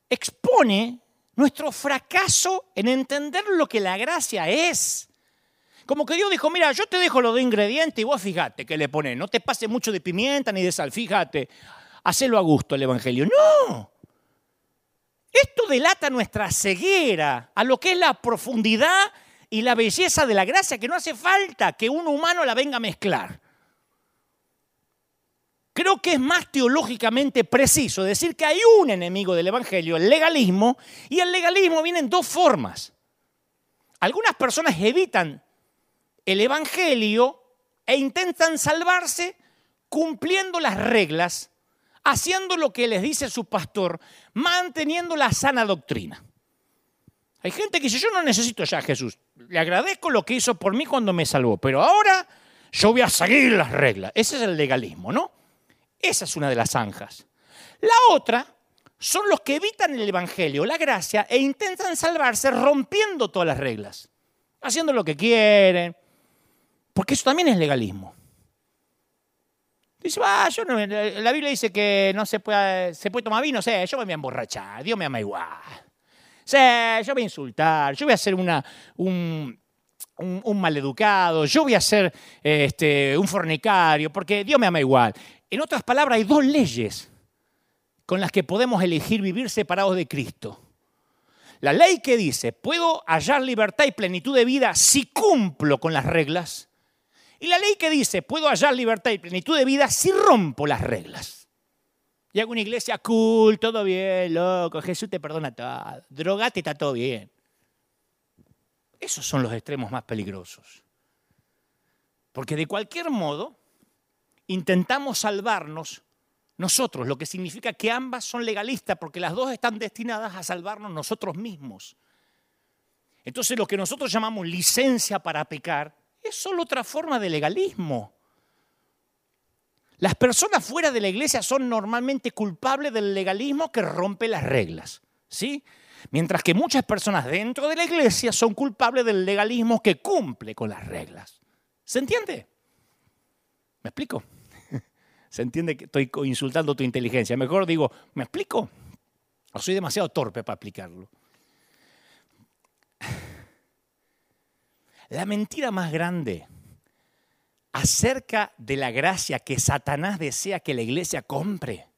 expone nuestro fracaso en entender lo que la gracia es. Como que Dios dijo, mira, yo te dejo lo de ingredientes y vos fíjate que le pones, no te pase mucho de pimienta ni de sal, fíjate, hacelo a gusto el Evangelio. No, esto delata nuestra ceguera a lo que es la profundidad y la belleza de la gracia, que no hace falta que un humano la venga a mezclar. Creo que es más teológicamente preciso decir que hay un enemigo del Evangelio, el legalismo, y el legalismo viene en dos formas. Algunas personas evitan el Evangelio e intentan salvarse cumpliendo las reglas, haciendo lo que les dice su pastor, manteniendo la sana doctrina. Hay gente que dice, yo no necesito ya a Jesús, le agradezco lo que hizo por mí cuando me salvó, pero ahora yo voy a seguir las reglas. Ese es el legalismo, ¿no? Esa es una de las zanjas. La otra son los que evitan el Evangelio, la gracia, e intentan salvarse rompiendo todas las reglas, haciendo lo que quieren, porque eso también es legalismo. Dice, ah, yo no, la Biblia dice que no se puede, tomar vino, sé, yo me voy a emborrachar, Dios me ama igual. Sé, yo voy a insultar, yo voy a ser una, un, un, maleducado, yo voy a ser este, un fornicario, porque Dios me ama igual. En otras palabras, hay dos leyes con las que podemos elegir vivir separados de Cristo. La ley que dice, puedo hallar libertad y plenitud de vida si cumplo con las reglas. Y la ley que dice, puedo hallar libertad y plenitud de vida si rompo las reglas. Y hago una iglesia cool, todo bien, loco, Jesús te perdona todo, drogate, está todo bien. Esos son los extremos más peligrosos. Porque de cualquier modo, intentamos salvarnos nosotros, lo que significa que ambas son legalistas, porque las dos están destinadas a salvarnos nosotros mismos. Entonces lo que nosotros llamamos licencia para pecar es solo otra forma de legalismo. Las personas fuera de la iglesia son normalmente culpables del legalismo que rompe las reglas. ¿sí? Mientras que muchas personas dentro de la iglesia son culpables del legalismo que cumple con las reglas. ¿Se entiende? ¿Me explico? *laughs* ¿Se entiende que estoy insultando tu inteligencia? Mejor digo, ¿me explico? O soy demasiado torpe para explicarlo. La mentira más grande acerca de la gracia que Satanás desea que la iglesia compre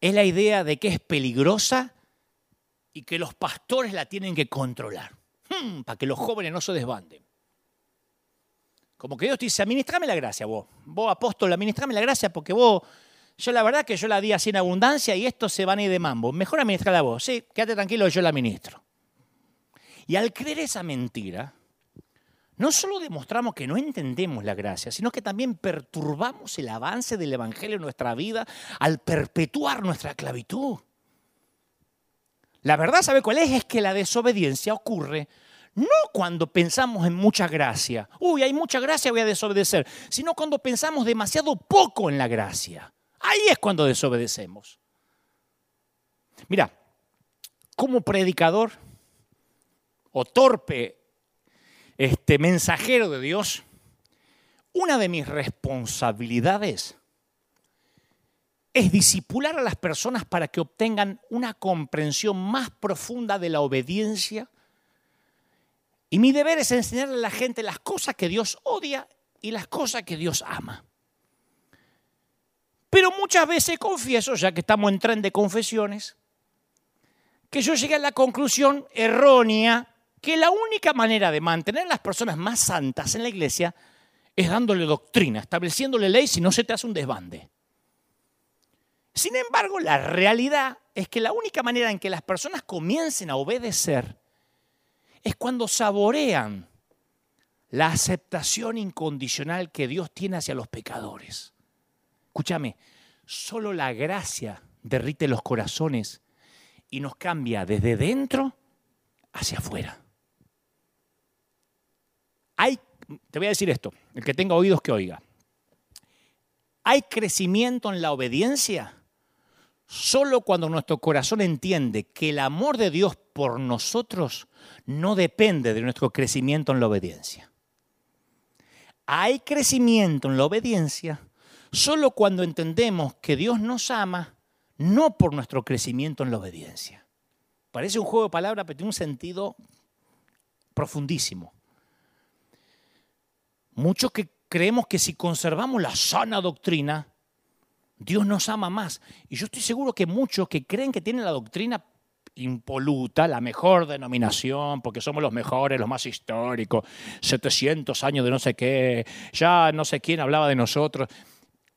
es la idea de que es peligrosa y que los pastores la tienen que controlar, hmm, para que los jóvenes no se desbanden. Como que Dios te dice, administrame la gracia vos, vos apóstol, administrame la gracia porque vos, yo la verdad que yo la di así en abundancia y esto se van a ir de mambo. Mejor administrarla vos, sí, quédate tranquilo, yo la administro. Y al creer esa mentira, no solo demostramos que no entendemos la gracia, sino que también perturbamos el avance del Evangelio en nuestra vida al perpetuar nuestra esclavitud. La verdad, ¿sabe cuál es? Es que la desobediencia ocurre no cuando pensamos en mucha gracia. Uy, hay mucha gracia, voy a desobedecer. Sino cuando pensamos demasiado poco en la gracia. Ahí es cuando desobedecemos. Mira, como predicador o torpe este mensajero de Dios, una de mis responsabilidades es disipular a las personas para que obtengan una comprensión más profunda de la obediencia. Y mi deber es enseñarle a la gente las cosas que Dios odia y las cosas que Dios ama. Pero muchas veces confieso, ya que estamos en tren de confesiones, que yo llegué a la conclusión errónea que la única manera de mantener a las personas más santas en la iglesia es dándole doctrina, estableciéndole ley si no se te hace un desbande. Sin embargo, la realidad es que la única manera en que las personas comiencen a obedecer es cuando saborean la aceptación incondicional que Dios tiene hacia los pecadores. Escúchame, solo la gracia derrite los corazones y nos cambia desde dentro hacia afuera. Hay, te voy a decir esto, el que tenga oídos que oiga. Hay crecimiento en la obediencia solo cuando nuestro corazón entiende que el amor de Dios por nosotros no depende de nuestro crecimiento en la obediencia. Hay crecimiento en la obediencia solo cuando entendemos que Dios nos ama no por nuestro crecimiento en la obediencia. Parece un juego de palabras, pero tiene un sentido profundísimo. Muchos que creemos que si conservamos la sana doctrina, Dios nos ama más. Y yo estoy seguro que muchos que creen que tienen la doctrina impoluta, la mejor denominación, porque somos los mejores, los más históricos, 700 años de no sé qué, ya no sé quién hablaba de nosotros.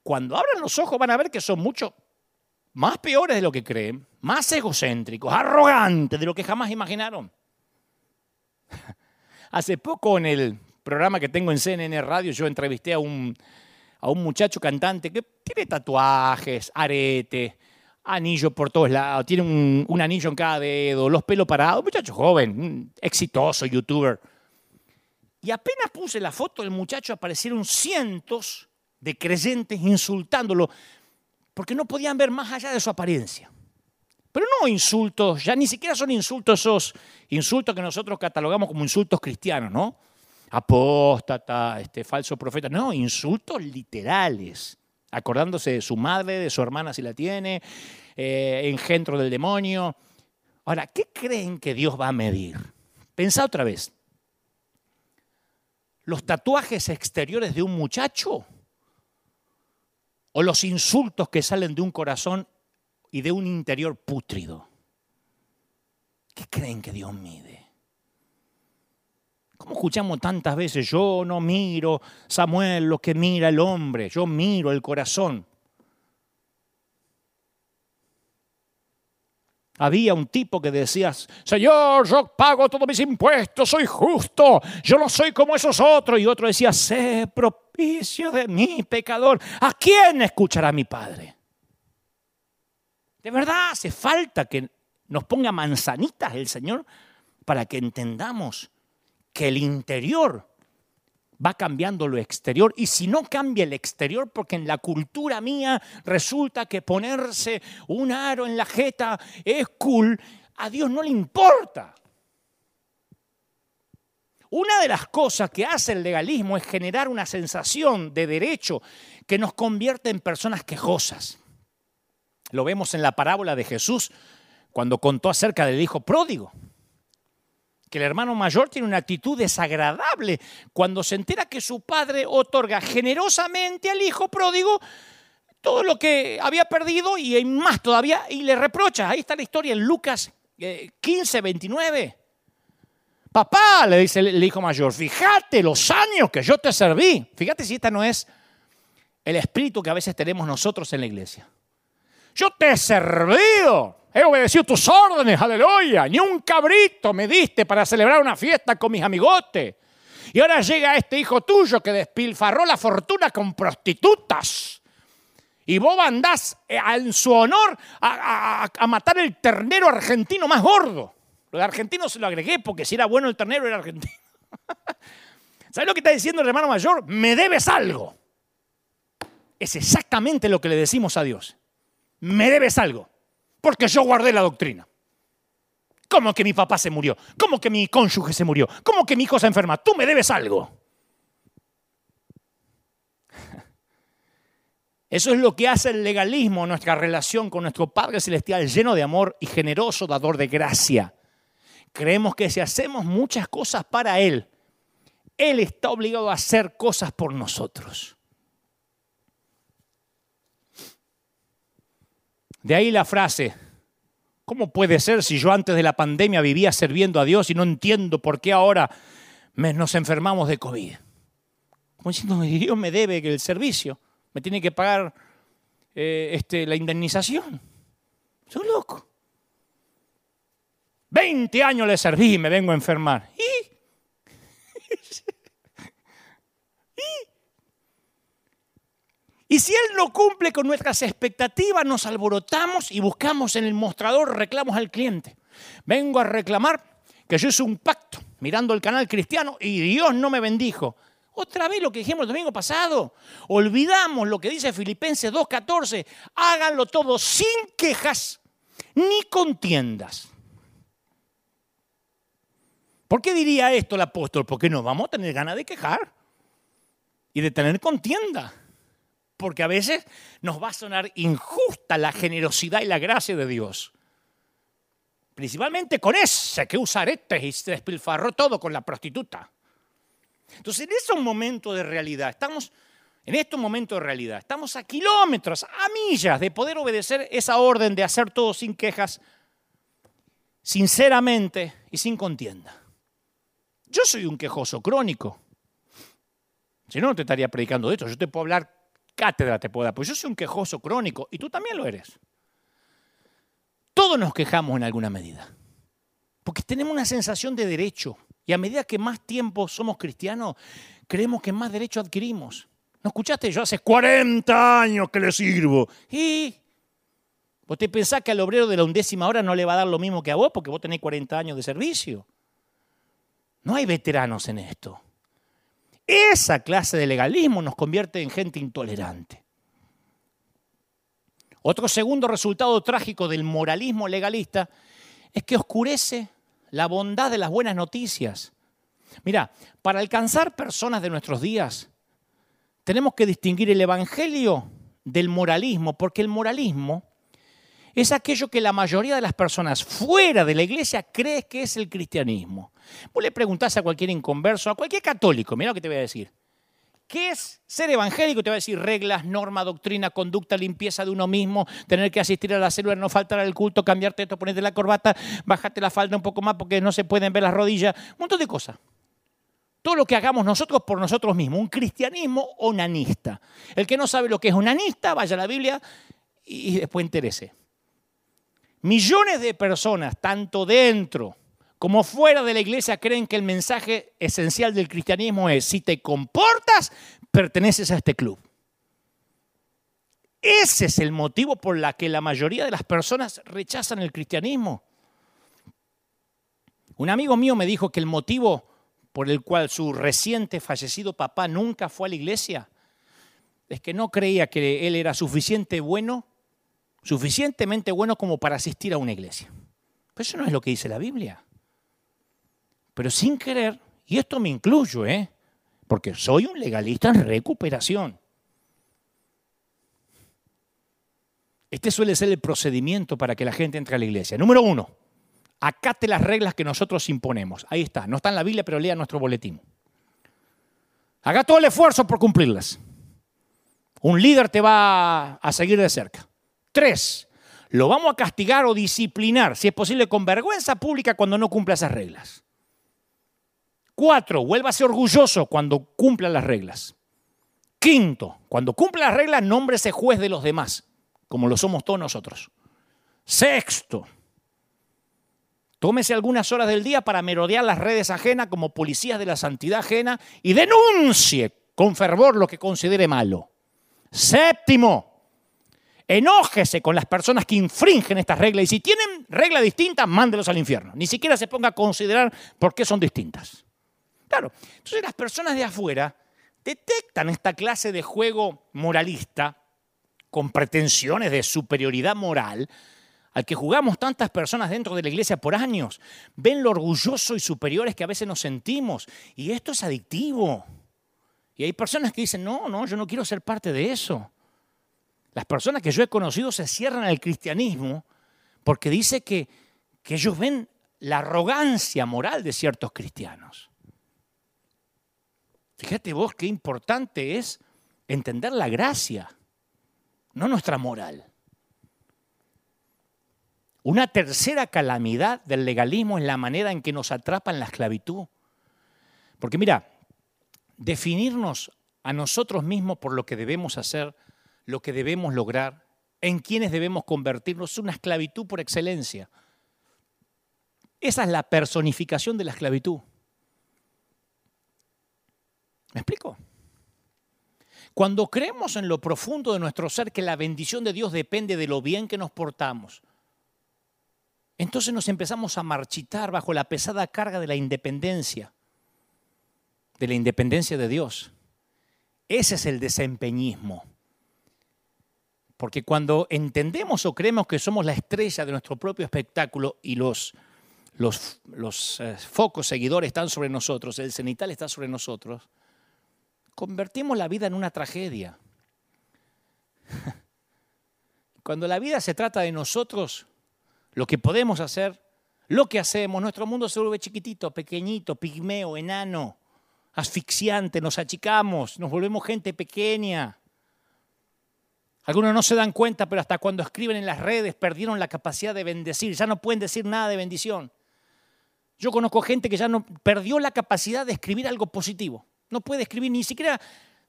Cuando abran los ojos van a ver que son muchos más peores de lo que creen, más egocéntricos, arrogantes de lo que jamás imaginaron. *laughs* Hace poco en el programa que tengo en CNN Radio, yo entrevisté a un, a un muchacho cantante que tiene tatuajes, arete, anillo por todos lados, tiene un, anillo en cada dedo, los pelos parados, muchacho joven, exitoso, youtuber. Y apenas puse la foto del muchacho, aparecieron cientos de creyentes insultándolo, porque no podían ver más allá de su apariencia. Pero no insultos, ya ni siquiera son insultos esos insultos que nosotros catalogamos como insultos cristianos, ¿no? Apóstata, este, falso profeta, no, insultos literales, acordándose de su madre, de su hermana si la tiene, eh, engendro del demonio. Ahora, ¿qué creen que Dios va a medir? Pensá otra vez. ¿Los tatuajes exteriores de un muchacho? ¿O los insultos que salen de un corazón y de un interior pútrido? ¿Qué creen que Dios mide? ¿Cómo escuchamos tantas veces? Yo no miro, Samuel, lo que mira el hombre, yo miro el corazón. Había un tipo que decía, Señor, yo pago todos mis impuestos, soy justo, yo no soy como esos otros. Y otro decía, sé propicio de mi pecador. ¿A quién escuchará mi Padre? De verdad hace falta que nos ponga manzanitas el Señor para que entendamos que el interior va cambiando lo exterior. Y si no cambia el exterior, porque en la cultura mía resulta que ponerse un aro en la jeta es cool, a Dios no le importa. Una de las cosas que hace el legalismo es generar una sensación de derecho que nos convierte en personas quejosas. Lo vemos en la parábola de Jesús cuando contó acerca del hijo pródigo. Que el hermano mayor tiene una actitud desagradable cuando se entera que su padre otorga generosamente al hijo pródigo todo lo que había perdido y más todavía y le reprocha. Ahí está la historia en Lucas 15, eh, 29. Papá, le dice el hijo mayor, fíjate los años que yo te serví. Fíjate si esta no es el espíritu que a veces tenemos nosotros en la iglesia. Yo te he servido, he obedecido tus órdenes, aleluya. Ni un cabrito me diste para celebrar una fiesta con mis amigotes. Y ahora llega este hijo tuyo que despilfarró la fortuna con prostitutas. Y vos andás eh, en su honor a, matar el ternero argentino más gordo. Lo de argentino se lo agregué porque si era bueno el ternero era argentino. *laughs* ¿Sabes lo que está diciendo el hermano mayor? Me debes algo. Es exactamente lo que le decimos a Dios. Me debes algo. Porque yo guardé la doctrina. ¿Cómo que mi papá se murió? ¿Cómo que mi cónyuge se murió? ¿Cómo que mi hijo se enferma? Tú me debes algo. *laughs* Eso es lo que hace el legalismo, nuestra relación con nuestro Padre Celestial, lleno de amor y generoso, dador de gracia. Creemos que si hacemos muchas cosas para Él, Él está obligado a hacer cosas por nosotros. De ahí la frase, ¿cómo puede ser si yo antes de la pandemia vivía sirviendo a Dios y no entiendo por qué ahora nos enfermamos de COVID? Como diciendo, Dios me debe el servicio, me tiene que pagar eh, este, la indemnización. Soy loco. 20 años le serví y me vengo a enfermar. ¿Y? si Él no cumple con nuestras expectativas, nos alborotamos y buscamos en el mostrador reclamos al cliente. Vengo a reclamar que yo hice un pacto mirando el canal cristiano y Dios no me bendijo. Otra vez lo que dijimos el domingo pasado. Olvidamos lo que dice Filipenses 2.14. Háganlo todo sin quejas ni contiendas ¿Por qué diría esto el apóstol? Porque nos vamos a tener ganas de quejar y de tener contienda. Porque a veces nos va a sonar injusta la generosidad y la gracia de Dios. Principalmente con ese que usa aretes y se despilfarró todo con la prostituta. Entonces, en esos momentos de realidad, estamos, en estos momentos de realidad, estamos a kilómetros, a millas de poder obedecer esa orden de hacer todo sin quejas, sinceramente y sin contienda. Yo soy un quejoso crónico. Si no, no te estaría predicando de esto. Yo te puedo hablar cátedra, te puedo dar. Pues yo soy un quejoso crónico y tú también lo eres. Todos nos quejamos en alguna medida. Porque tenemos una sensación de derecho. Y a medida que más tiempo somos cristianos, creemos que más derecho adquirimos. ¿No escuchaste? Yo hace 40 años que le sirvo. ¿Y? ¿Vos te pensás que al obrero de la undécima hora no le va a dar lo mismo que a vos porque vos tenés 40 años de servicio? No hay veteranos en esto. Esa clase de legalismo nos convierte en gente intolerante. Otro segundo resultado trágico del moralismo legalista es que oscurece la bondad de las buenas noticias. Mira, para alcanzar personas de nuestros días, tenemos que distinguir el Evangelio del moralismo, porque el moralismo es aquello que la mayoría de las personas fuera de la iglesia cree que es el cristianismo. Vos le preguntás a cualquier inconverso, a cualquier católico, mira lo que te voy a decir. ¿Qué es ser evangélico? Te va a decir reglas, norma, doctrina, conducta, limpieza de uno mismo, tener que asistir a la célula, no faltar al culto, cambiarte esto, ponerte la corbata, bajarte la falda un poco más porque no se pueden ver las rodillas, un montón de cosas. Todo lo que hagamos nosotros por nosotros mismos, un cristianismo onanista. El que no sabe lo que es onanista, vaya a la Biblia y después interese. Millones de personas, tanto dentro como fuera de la iglesia, creen que el mensaje esencial del cristianismo es, si te comportas, perteneces a este club. Ese es el motivo por el que la mayoría de las personas rechazan el cristianismo. Un amigo mío me dijo que el motivo por el cual su reciente fallecido papá nunca fue a la iglesia es que no creía que él era suficiente bueno suficientemente bueno como para asistir a una iglesia. Eso no es lo que dice la Biblia. Pero sin querer, y esto me incluyo, ¿eh? porque soy un legalista en recuperación. Este suele ser el procedimiento para que la gente entre a la iglesia. Número uno, acate las reglas que nosotros imponemos. Ahí está, no está en la Biblia, pero lea nuestro boletín. Haga todo el esfuerzo por cumplirlas. Un líder te va a seguir de cerca. Tres, lo vamos a castigar o disciplinar, si es posible, con vergüenza pública cuando no cumpla esas reglas. Cuatro, vuélvase orgulloso cuando cumpla las reglas. Quinto, cuando cumpla las reglas, nómbrese juez de los demás, como lo somos todos nosotros. Sexto, tómese algunas horas del día para merodear las redes ajenas como policías de la santidad ajena y denuncie con fervor lo que considere malo. Séptimo, Enójese con las personas que infringen estas reglas y si tienen reglas distintas, mándelos al infierno. Ni siquiera se ponga a considerar por qué son distintas. Claro, entonces las personas de afuera detectan esta clase de juego moralista con pretensiones de superioridad moral al que jugamos tantas personas dentro de la iglesia por años. Ven lo orgulloso y superiores que a veces nos sentimos. Y esto es adictivo. Y hay personas que dicen, no, no, yo no quiero ser parte de eso. Las personas que yo he conocido se cierran al cristianismo porque dice que, que ellos ven la arrogancia moral de ciertos cristianos. Fíjate vos qué importante es entender la gracia, no nuestra moral. Una tercera calamidad del legalismo es la manera en que nos atrapa en la esclavitud. Porque mira, definirnos a nosotros mismos por lo que debemos hacer lo que debemos lograr, en quienes debemos convertirnos, es una esclavitud por excelencia. Esa es la personificación de la esclavitud. ¿Me explico? Cuando creemos en lo profundo de nuestro ser que la bendición de Dios depende de lo bien que nos portamos, entonces nos empezamos a marchitar bajo la pesada carga de la independencia, de la independencia de Dios. Ese es el desempeñismo. Porque cuando entendemos o creemos que somos la estrella de nuestro propio espectáculo y los, los, eh, focos seguidores están sobre nosotros, el cenital está sobre nosotros, convertimos la vida en una tragedia. *laughs* Cuando la vida se trata de nosotros, lo que podemos hacer, lo que hacemos, nuestro mundo se vuelve chiquitito, pequeñito, pigmeo, enano, asfixiante, nos achicamos, nos volvemos gente pequeña. Algunos no se dan cuenta, pero hasta cuando escriben en las redes perdieron la capacidad de bendecir, ya no pueden decir nada de bendición. Yo conozco gente que ya no perdió la capacidad de escribir algo positivo. No puede escribir ni siquiera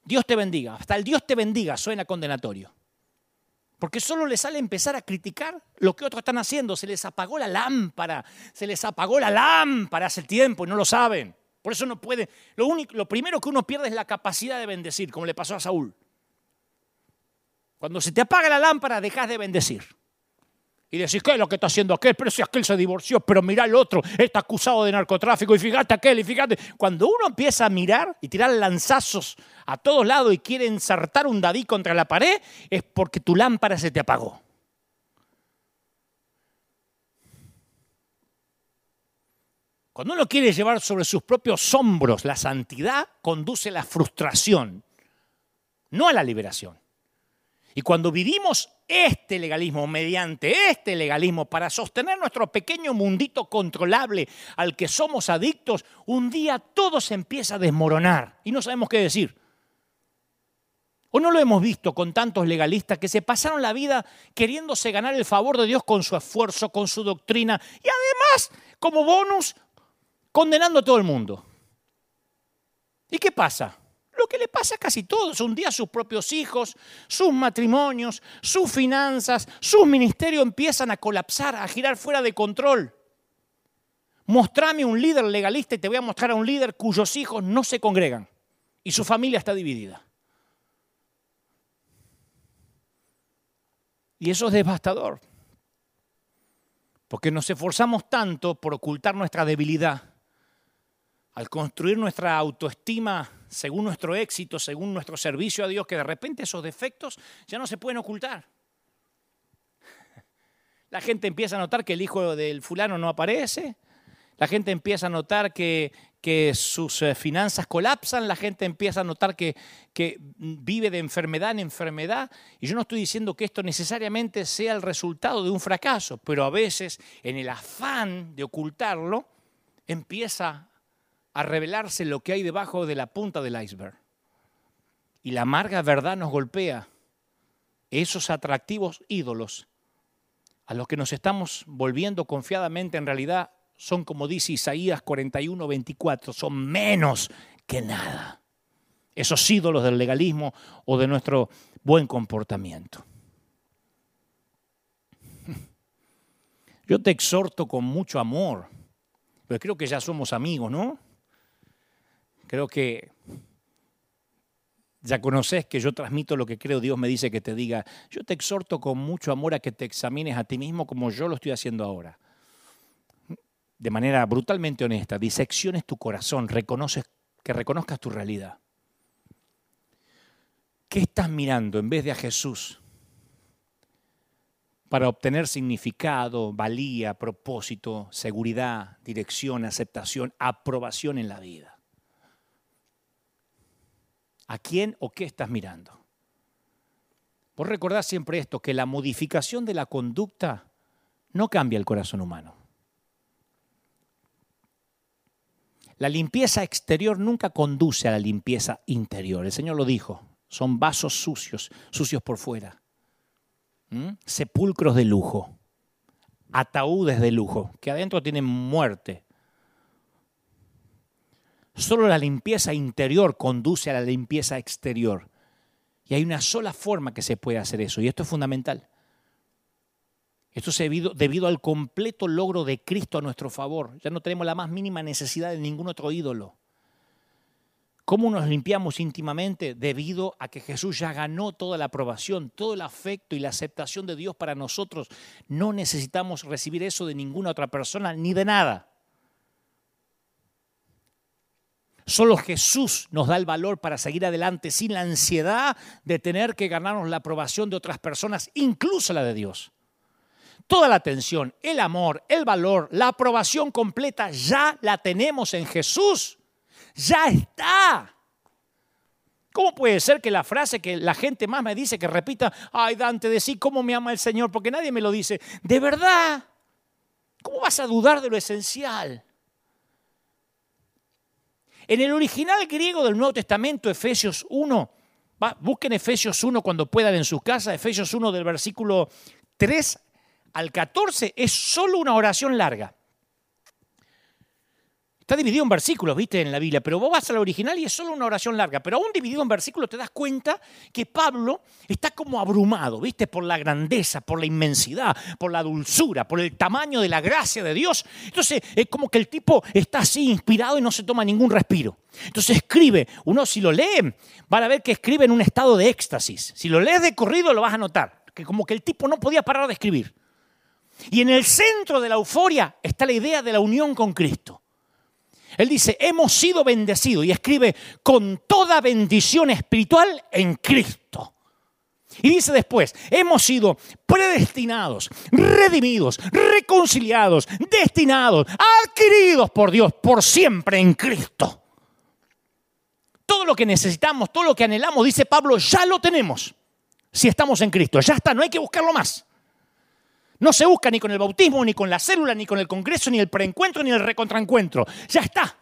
Dios te bendiga. Hasta el Dios te bendiga suena condenatorio. Porque solo les sale empezar a criticar lo que otros están haciendo. Se les apagó la lámpara, se les apagó la lámpara hace tiempo y no lo saben. Por eso no puede. Lo, único, lo primero que uno pierde es la capacidad de bendecir, como le pasó a Saúl. Cuando se te apaga la lámpara, dejas de bendecir. Y decís, ¿qué es lo que está haciendo aquel? Pero si aquel se divorció, pero mira el otro, está acusado de narcotráfico, y fíjate aquel, y fíjate. Cuando uno empieza a mirar y tirar lanzazos a todos lados y quiere ensartar un dadí contra la pared, es porque tu lámpara se te apagó. Cuando uno quiere llevar sobre sus propios hombros la santidad, conduce a la frustración, no a la liberación. Y cuando vivimos este legalismo, mediante este legalismo, para sostener nuestro pequeño mundito controlable al que somos adictos, un día todo se empieza a desmoronar y no sabemos qué decir. ¿O no lo hemos visto con tantos legalistas que se pasaron la vida queriéndose ganar el favor de Dios con su esfuerzo, con su doctrina y además, como bonus, condenando a todo el mundo? ¿Y qué pasa? Lo que le pasa a casi todos. Un día sus propios hijos, sus matrimonios, sus finanzas, sus ministerios empiezan a colapsar, a girar fuera de control. Mostrame un líder legalista y te voy a mostrar a un líder cuyos hijos no se congregan y su familia está dividida. Y eso es devastador. Porque nos esforzamos tanto por ocultar nuestra debilidad al construir nuestra autoestima según nuestro éxito, según nuestro servicio a Dios, que de repente esos defectos ya no se pueden ocultar. La gente empieza a notar que el hijo del fulano no aparece. La gente empieza a notar que, que sus eh, finanzas colapsan, la gente empieza a notar que, que, vive de enfermedad en enfermedad. Y yo no estoy diciendo que esto necesariamente sea el resultado de un fracaso, pero a veces en el afán de ocultarlo empieza a revelarse lo que hay debajo de la punta del iceberg. Y la amarga verdad nos golpea. Esos atractivos ídolos a los que nos estamos volviendo confiadamente en realidad son, como dice Isaías 41, 24, son menos que nada. Esos ídolos del legalismo o de nuestro buen comportamiento. Yo te exhorto con mucho amor, pero creo que ya somos amigos, ¿no? Creo que ya conoces que yo transmito lo que creo Dios me dice que te diga. Yo te exhorto con mucho amor a que te examines a ti mismo como yo lo estoy haciendo ahora. De manera brutalmente honesta, disecciones tu corazón, reconoces, que reconozcas tu realidad. ¿Qué estás mirando en vez de a Jesús? Para obtener significado, valía, propósito, seguridad, dirección, aceptación, aprobación en la vida. ¿A quién o qué estás mirando? Vos recordás siempre esto, que la modificación de la conducta no cambia el corazón humano. La limpieza exterior nunca conduce a la limpieza interior. El Señor lo dijo, son vasos sucios, sucios por fuera. ¿Mm? Sepulcros de lujo, ataúdes de lujo, que adentro tienen muerte, Solo la limpieza interior conduce a la limpieza exterior. Y hay una sola forma que se puede hacer eso, y esto es fundamental. Esto es debido, debido, al completo logro de Cristo a nuestro favor. Ya no tenemos la más mínima necesidad de ningún otro ídolo. ¿Cómo nos limpiamos íntimamente? Debido a que Jesús ya ganó toda la aprobación, todo el afecto y la aceptación de Dios para nosotros. No necesitamos recibir eso de ninguna otra persona ni de nada. Solo Jesús nos da el valor para seguir adelante sin la ansiedad de tener que ganarnos la aprobación de otras personas, incluso la de Dios. Toda la atención, el amor, el valor, la aprobación completa ya la tenemos en Jesús. Ya está. ¿Cómo puede ser que la frase que la gente más me dice que repita, ay Dante, decí cómo me ama el Señor, porque nadie me lo dice? De verdad, ¿cómo vas a dudar de lo esencial? En el original griego del Nuevo Testamento, Efesios 1, busquen Efesios 1 cuando puedan en sus casas, Efesios 1 del versículo 3 al 14, es solo una oración larga. Está dividido en versículos, viste, en la Biblia, pero vos vas al original y es solo una oración larga. Pero aún dividido en versículos te das cuenta que Pablo está como abrumado, viste, por la grandeza, por la inmensidad, por la dulzura, por el tamaño de la gracia de Dios. Entonces es como que el tipo está así inspirado y no se toma ningún respiro. Entonces escribe, uno si lo lee, van a ver que escribe en un estado de éxtasis. Si lo lees de corrido lo vas a notar, que como que el tipo no podía parar de escribir. Y en el centro de la euforia está la idea de la unión con Cristo. Él dice, hemos sido bendecidos y escribe con toda bendición espiritual en Cristo. Y dice después, hemos sido predestinados, redimidos, reconciliados, destinados, adquiridos por Dios por siempre en Cristo. Todo lo que necesitamos, todo lo que anhelamos, dice Pablo, ya lo tenemos si estamos en Cristo. Ya está, no hay que buscarlo más. No se busca ni con el bautismo, ni con la célula, ni con el congreso, ni el preencuentro, ni el recontraencuentro. Ya está.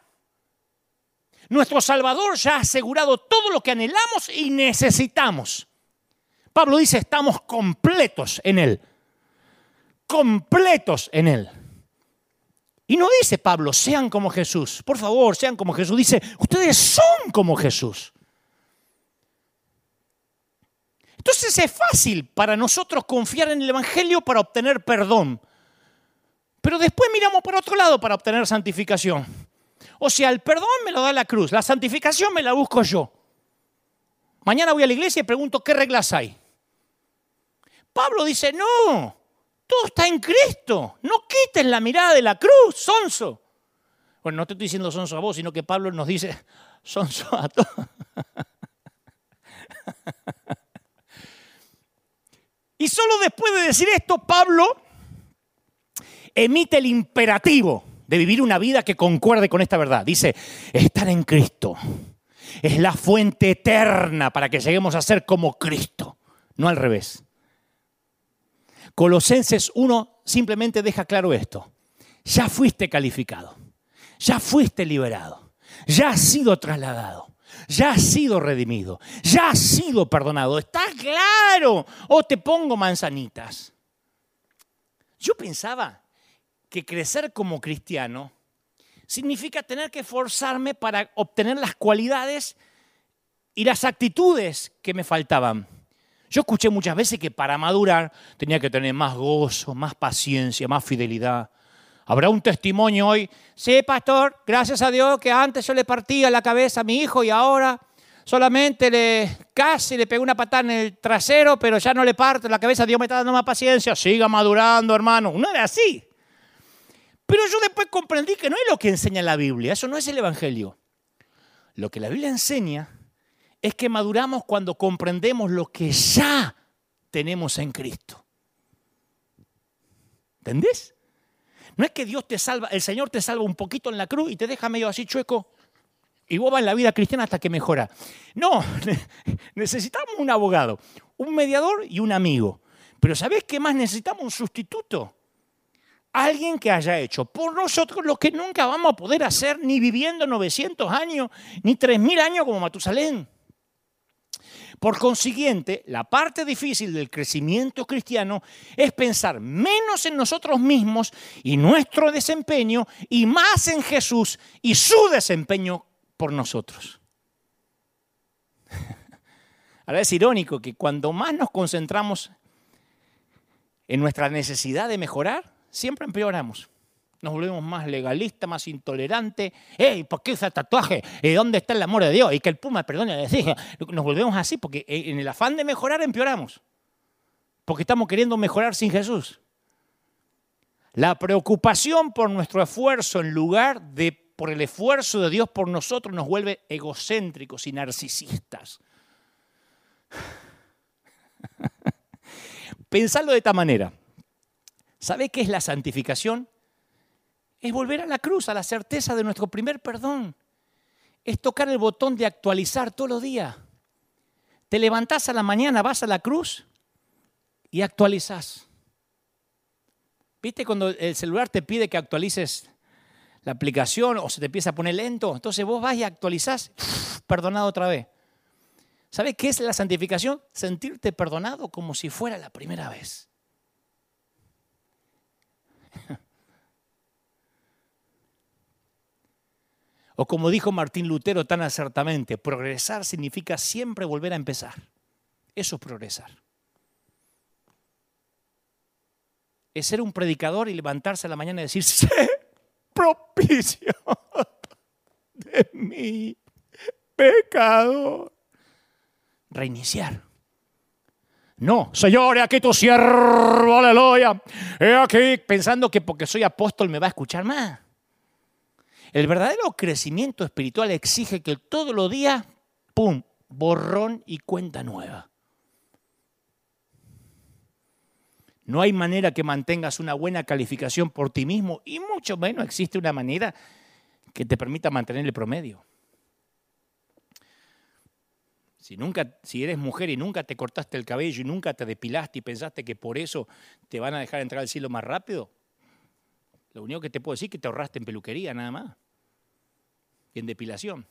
Nuestro Salvador ya ha asegurado todo lo que anhelamos y necesitamos. Pablo dice, estamos completos en Él. Completos en Él. Y no dice Pablo, sean como Jesús. Por favor, sean como Jesús. Dice, ustedes son como Jesús. Entonces es fácil para nosotros confiar en el Evangelio para obtener perdón. Pero después miramos por otro lado para obtener santificación. O sea, el perdón me lo da la cruz, la santificación me la busco yo. Mañana voy a la iglesia y pregunto qué reglas hay. Pablo dice, no, todo está en Cristo. No quiten la mirada de la cruz, sonso. Bueno, no te estoy diciendo sonso a vos, sino que Pablo nos dice *laughs* sonso a todos. *laughs* Y solo después de decir esto, Pablo emite el imperativo de vivir una vida que concuerde con esta verdad. Dice, estar en Cristo es la fuente eterna para que lleguemos a ser como Cristo, no al revés. Colosenses 1 simplemente deja claro esto. Ya fuiste calificado, ya fuiste liberado, ya has sido trasladado, ya has sido redimido, ya has sido perdonado. Está claro. O te pongo manzanitas. Yo pensaba que crecer como cristiano significa tener que esforzarme para obtener las cualidades y las actitudes que me faltaban. Yo escuché muchas veces que para madurar tenía que tener más gozo, más paciencia, más fidelidad. Habrá un testimonio hoy. Sí, pastor, gracias a Dios que antes yo le partía la cabeza a mi hijo y ahora solamente le casi le pegué una patada en el trasero, pero ya no le parto la cabeza. Dios me está dando más paciencia. Siga madurando, hermano. No era así. Pero yo después comprendí que no es lo que enseña la Biblia, eso no es el Evangelio. Lo que la Biblia enseña es que maduramos cuando comprendemos lo que ya tenemos en Cristo. ¿Entendés? No es que Dios te salva, el Señor te salva un poquito en la cruz y te deja medio así chueco y vos vas en la vida cristiana hasta que mejora. No, *laughs* necesitamos un abogado, un mediador y un amigo. Pero ¿sabés qué más necesitamos? Un sustituto. Alguien que haya hecho por nosotros lo que nunca vamos a poder hacer ni viviendo 900 años, ni 3.000 años como Matusalén. Por consiguiente, la parte difícil del crecimiento cristiano es pensar menos en nosotros mismos y nuestro desempeño y más en Jesús y su desempeño por nosotros. *laughs* Ahora es irónico que cuando más nos concentramos en nuestra necesidad de mejorar, siempre empeoramos. Nos volvemos más legalistas, más intolerantes. ¡Ey! ¿Por qué usa tatuaje? ¿Y ¿Dónde está el amor de Dios? Y que el puma perdone Nos volvemos así porque en el afán de mejorar empeoramos. Porque estamos queriendo mejorar sin Jesús. La preocupación por nuestro esfuerzo en lugar de por el esfuerzo de Dios por nosotros nos vuelve egocéntricos y narcisistas. *laughs* Pensarlo de esta manera. ¿Sabe qué es la santificación? Es volver a la cruz, a la certeza de nuestro primer perdón. Es tocar el botón de actualizar todos los días. Te levantás a la mañana, vas a la cruz y actualizás. ¿Viste cuando el celular te pide que actualices la aplicación o se te empieza a poner lento? Entonces vos vas y actualizás, *sniffs* perdonado otra vez. ¿Sabes qué es la santificación? Sentirte perdonado como si fuera la primera vez. O como dijo Martín Lutero tan acertamente, progresar significa siempre volver a empezar. Eso es progresar. Es ser un predicador y levantarse a la mañana y decir, sé propicio de mi pecado. Reiniciar. No, Señor, he aquí tu siervo, aleluya. He aquí pensando que porque soy apóstol me va a escuchar más. El verdadero crecimiento espiritual exige que todos los días, ¡pum!, borrón y cuenta nueva. No hay manera que mantengas una buena calificación por ti mismo y mucho menos existe una manera que te permita mantener el promedio. Si, nunca, si eres mujer y nunca te cortaste el cabello y nunca te depilaste y pensaste que por eso te van a dejar entrar al cielo más rápido, lo único que te puedo decir es que te ahorraste en peluquería nada más y en depilación.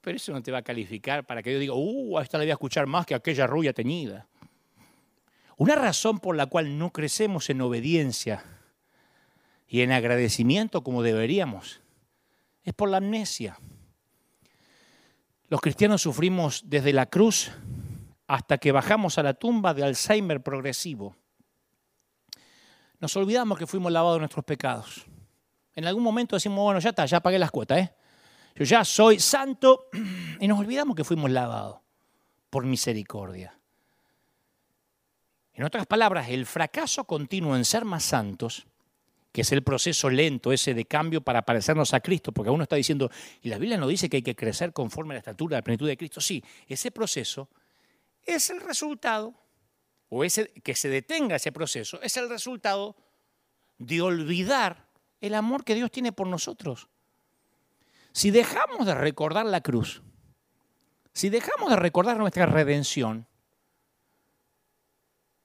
Pero eso no te va a calificar para que yo diga, uh, a esta la voy a escuchar más que aquella rubia teñida. Una razón por la cual no crecemos en obediencia y en agradecimiento como deberíamos es por la amnesia. Los cristianos sufrimos desde la cruz hasta que bajamos a la tumba de Alzheimer progresivo. Nos olvidamos que fuimos lavados de nuestros pecados. En algún momento decimos, bueno, ya está, ya pagué las cuotas, ¿eh? Yo ya soy santo *clears throat* y nos olvidamos que fuimos lavados por misericordia. En otras palabras, el fracaso continuo en ser más santos que es el proceso lento ese de cambio para parecernos a Cristo, porque uno está diciendo, y la Biblia nos dice que hay que crecer conforme a la estatura, a la plenitud de Cristo. Sí, ese proceso es el resultado, o ese, que se detenga ese proceso, es el resultado de olvidar el amor que Dios tiene por nosotros. Si dejamos de recordar la cruz, si dejamos de recordar nuestra redención,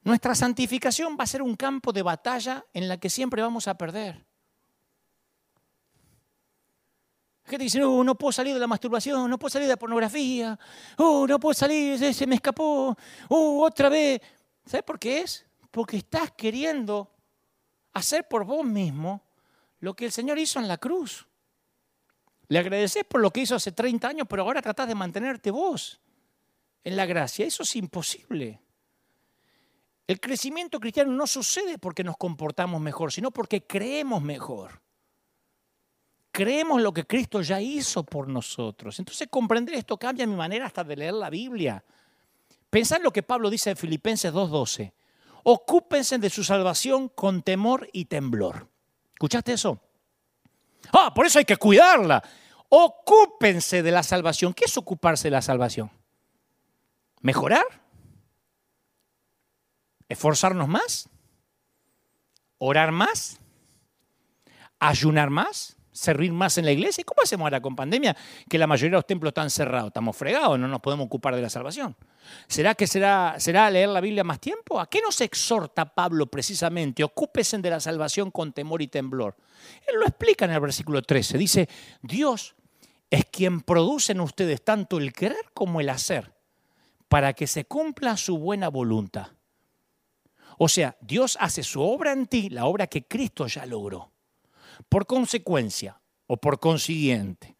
nuestra santificación va a ser un campo de batalla en la que siempre vamos a perder. Gente dice, no, no puedo salir de la masturbación, no puedo salir de la pornografía, oh, no puedo salir, se me escapó, oh, otra vez. ¿Sabes por qué es? Porque estás queriendo hacer por vos mismo lo que el Señor hizo en la cruz. Le agradeces por lo que hizo hace 30 años, pero ahora tratás de mantenerte vos en la gracia. Eso es imposible. El crecimiento cristiano no sucede porque nos comportamos mejor, sino porque creemos mejor. Creemos lo que Cristo ya hizo por nosotros. Entonces comprender esto cambia mi manera hasta de leer la Biblia. Pensad lo que Pablo dice en Filipenses 2.12. Ocúpense de su salvación con temor y temblor. ¿Escuchaste eso? Ah, por eso hay que cuidarla. Ocúpense de la salvación. ¿Qué es ocuparse de la salvación? ¿Mejorar? ¿Esforzarnos más? ¿Orar más? ¿Ayunar más? Servir más en la iglesia? ¿Y cómo hacemos ahora con pandemia que la mayoría de los templos están cerrados? Estamos fregados, no nos podemos ocupar de la salvación. ¿Será que será, será leer la Biblia más tiempo? ¿A qué nos exhorta Pablo precisamente? Ocúpesen de la salvación con temor y temblor. Él lo explica en el versículo 13. Dice, Dios es quien produce en ustedes tanto el querer como el hacer para que se cumpla su buena voluntad. O sea, Dios hace su obra en ti, la obra que Cristo ya logró. Por consecuencia, o por consiguiente,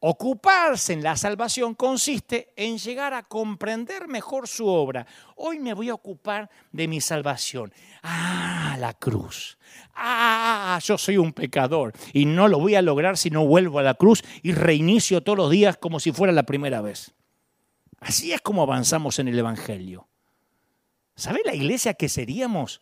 ocuparse en la salvación consiste en llegar a comprender mejor su obra. Hoy me voy a ocupar de mi salvación. Ah, la cruz. Ah, yo soy un pecador y no lo voy a lograr si no vuelvo a la cruz y reinicio todos los días como si fuera la primera vez. Así es como avanzamos en el Evangelio. ¿Sabe la iglesia que seríamos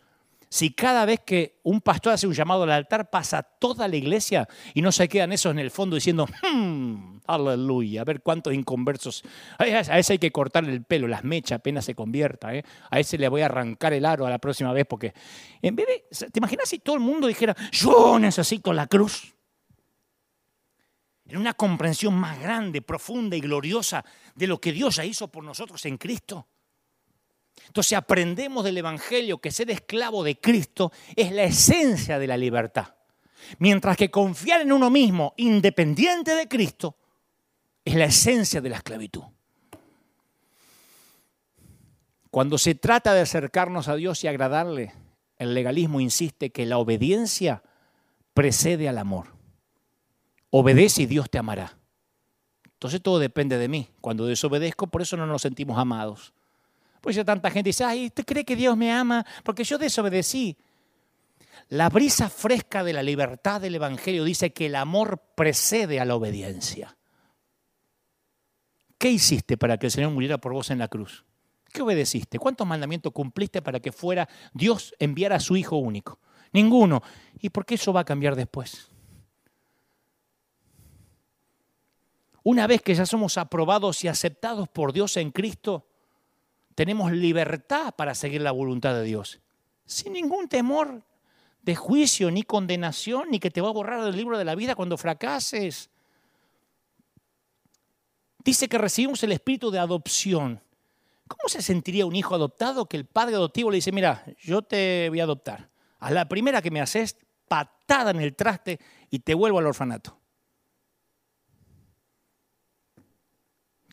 si cada vez que un pastor hace un llamado al altar pasa toda la iglesia y no se quedan esos en el fondo diciendo, hmm, aleluya, a ver cuántos inconversos. A ese hay que cortarle el pelo, las mechas apenas se convierta. ¿eh? A ese le voy a arrancar el aro a la próxima vez porque en vez de, ¿te imaginas si todo el mundo dijera, yo necesito la cruz? En una comprensión más grande, profunda y gloriosa de lo que Dios ya hizo por nosotros en Cristo. Entonces aprendemos del Evangelio que ser esclavo de Cristo es la esencia de la libertad. Mientras que confiar en uno mismo, independiente de Cristo, es la esencia de la esclavitud. Cuando se trata de acercarnos a Dios y agradarle, el legalismo insiste que la obediencia precede al amor. Obedece y Dios te amará. Entonces todo depende de mí. Cuando desobedezco, por eso no nos sentimos amados. Pues ya tanta gente dice, ay, ¿usted cree que Dios me ama? Porque yo desobedecí. La brisa fresca de la libertad del Evangelio dice que el amor precede a la obediencia. ¿Qué hiciste para que el Señor muriera por vos en la cruz? ¿Qué obedeciste? ¿Cuántos mandamientos cumpliste para que fuera Dios enviara a su Hijo único? Ninguno. ¿Y por qué eso va a cambiar después? Una vez que ya somos aprobados y aceptados por Dios en Cristo, tenemos libertad para seguir la voluntad de Dios, sin ningún temor de juicio, ni condenación, ni que te va a borrar del libro de la vida cuando fracases. Dice que recibimos el espíritu de adopción. ¿Cómo se sentiría un hijo adoptado que el padre adoptivo le dice, mira, yo te voy a adoptar? A la primera que me haces, patada en el traste y te vuelvo al orfanato.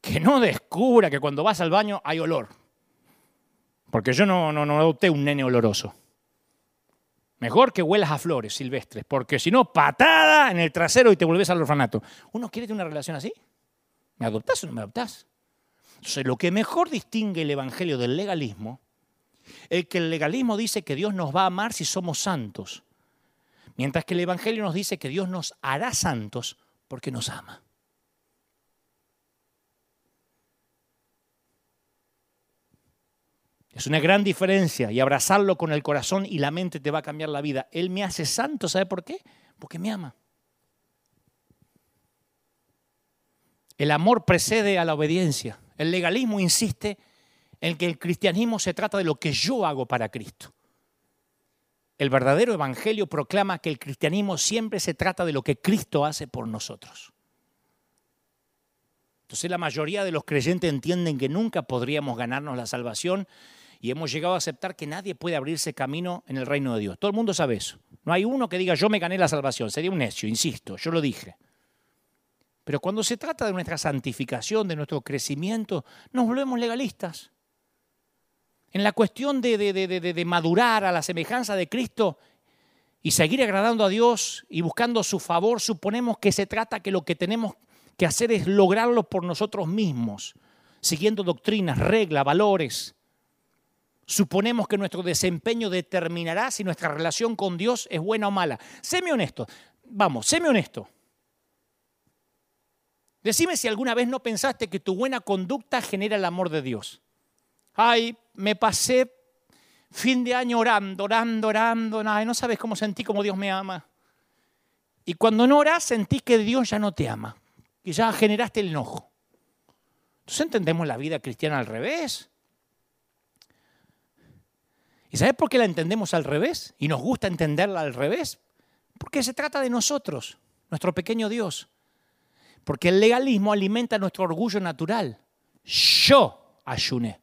Que no descubra que cuando vas al baño hay olor. Porque yo no, no, no adopté un nene oloroso. Mejor que huelas a flores silvestres, porque si no, patada en el trasero y te vuelves al orfanato. ¿Uno quiere tener una relación así? ¿Me adoptás o no me adoptás? Entonces, lo que mejor distingue el evangelio del legalismo es que el legalismo dice que Dios nos va a amar si somos santos, mientras que el evangelio nos dice que Dios nos hará santos porque nos ama. Es una gran diferencia y abrazarlo con el corazón y la mente te va a cambiar la vida. Él me hace santo, ¿sabe por qué? Porque me ama. El amor precede a la obediencia. El legalismo insiste en que el cristianismo se trata de lo que yo hago para Cristo. El verdadero evangelio proclama que el cristianismo siempre se trata de lo que Cristo hace por nosotros. Entonces la mayoría de los creyentes entienden que nunca podríamos ganarnos la salvación y hemos llegado a aceptar que nadie puede abrirse camino en el reino de Dios. Todo el mundo sabe eso. No hay uno que diga yo me gané la salvación. Sería un necio, insisto, yo lo dije. Pero cuando se trata de nuestra santificación, de nuestro crecimiento, nos volvemos legalistas. En la cuestión de, de, madurar a la semejanza de Cristo y seguir agradando a Dios y buscando su favor, suponemos que se trata que lo que tenemos que hacer es lograrlo por nosotros mismos, siguiendo doctrinas, reglas, valores. Suponemos que nuestro desempeño determinará si nuestra relación con Dios es buena o mala. Séme honesto, vamos, séme honesto. Decime si alguna vez no pensaste que tu buena conducta genera el amor de Dios. Ay, me pasé fin de año orando, orando, orando, ay, no sabes cómo sentí como Dios me ama. Y cuando no oras, sentí que Dios ya no te ama y ya generaste el enojo. Entonces entendemos la vida cristiana al revés. ¿Y sabes por qué la entendemos al revés? Y nos gusta entenderla al revés. Porque se trata de nosotros, nuestro pequeño Dios. Porque el legalismo alimenta nuestro orgullo natural. Yo ayuné.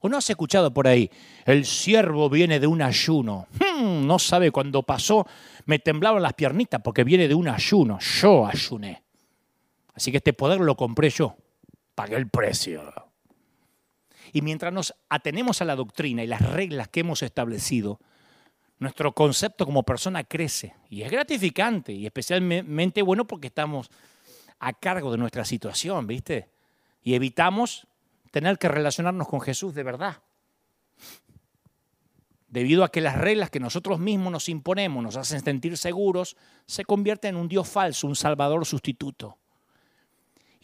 ¿O no has escuchado por ahí? El siervo viene de un ayuno. Hmm, no sabe cuándo pasó, me temblaban las piernitas porque viene de un ayuno. Yo ayuné. Así que este poder lo compré yo, pagué el precio. Y mientras nos atenemos a la doctrina y las reglas que hemos establecido, nuestro concepto como persona crece y es gratificante y especialmente bueno porque estamos a cargo de nuestra situación, ¿viste? Y evitamos tener que relacionarnos con Jesús de verdad. Debido a que las reglas que nosotros mismos nos imponemos nos hacen sentir seguros, se convierte en un Dios falso, un Salvador sustituto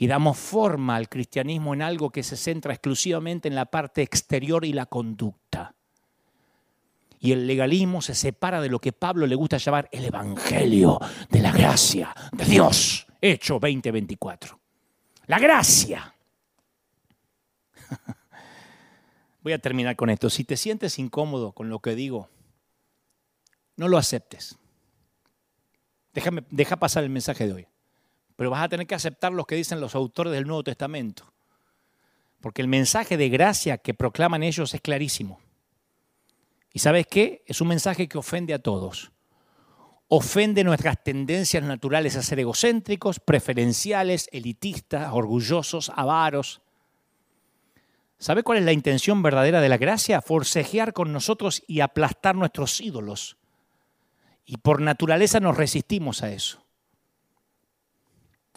y damos forma al cristianismo en algo que se centra exclusivamente en la parte exterior y la conducta. Y el legalismo se separa de lo que Pablo le gusta llamar el Evangelio de la gracia de Dios, hecho 2024. La gracia. *laughs* Voy a terminar con esto. Si te sientes incómodo con lo que digo, no lo aceptes. Déjame, deja pasar el mensaje de hoy pero vas a tener que aceptar lo que dicen los autores del Nuevo Testamento. Porque el mensaje de gracia que proclaman ellos es clarísimo. ¿Y sabes qué? Es un mensaje que ofende a todos. Ofende nuestras tendencias naturales a ser egocéntricos, preferenciales, elitistas, orgullosos, avaros. ¿Sabe cuál es la intención verdadera de la gracia? Forcejear con nosotros y aplastar nuestros ídolos. Y por naturaleza nos resistimos a eso.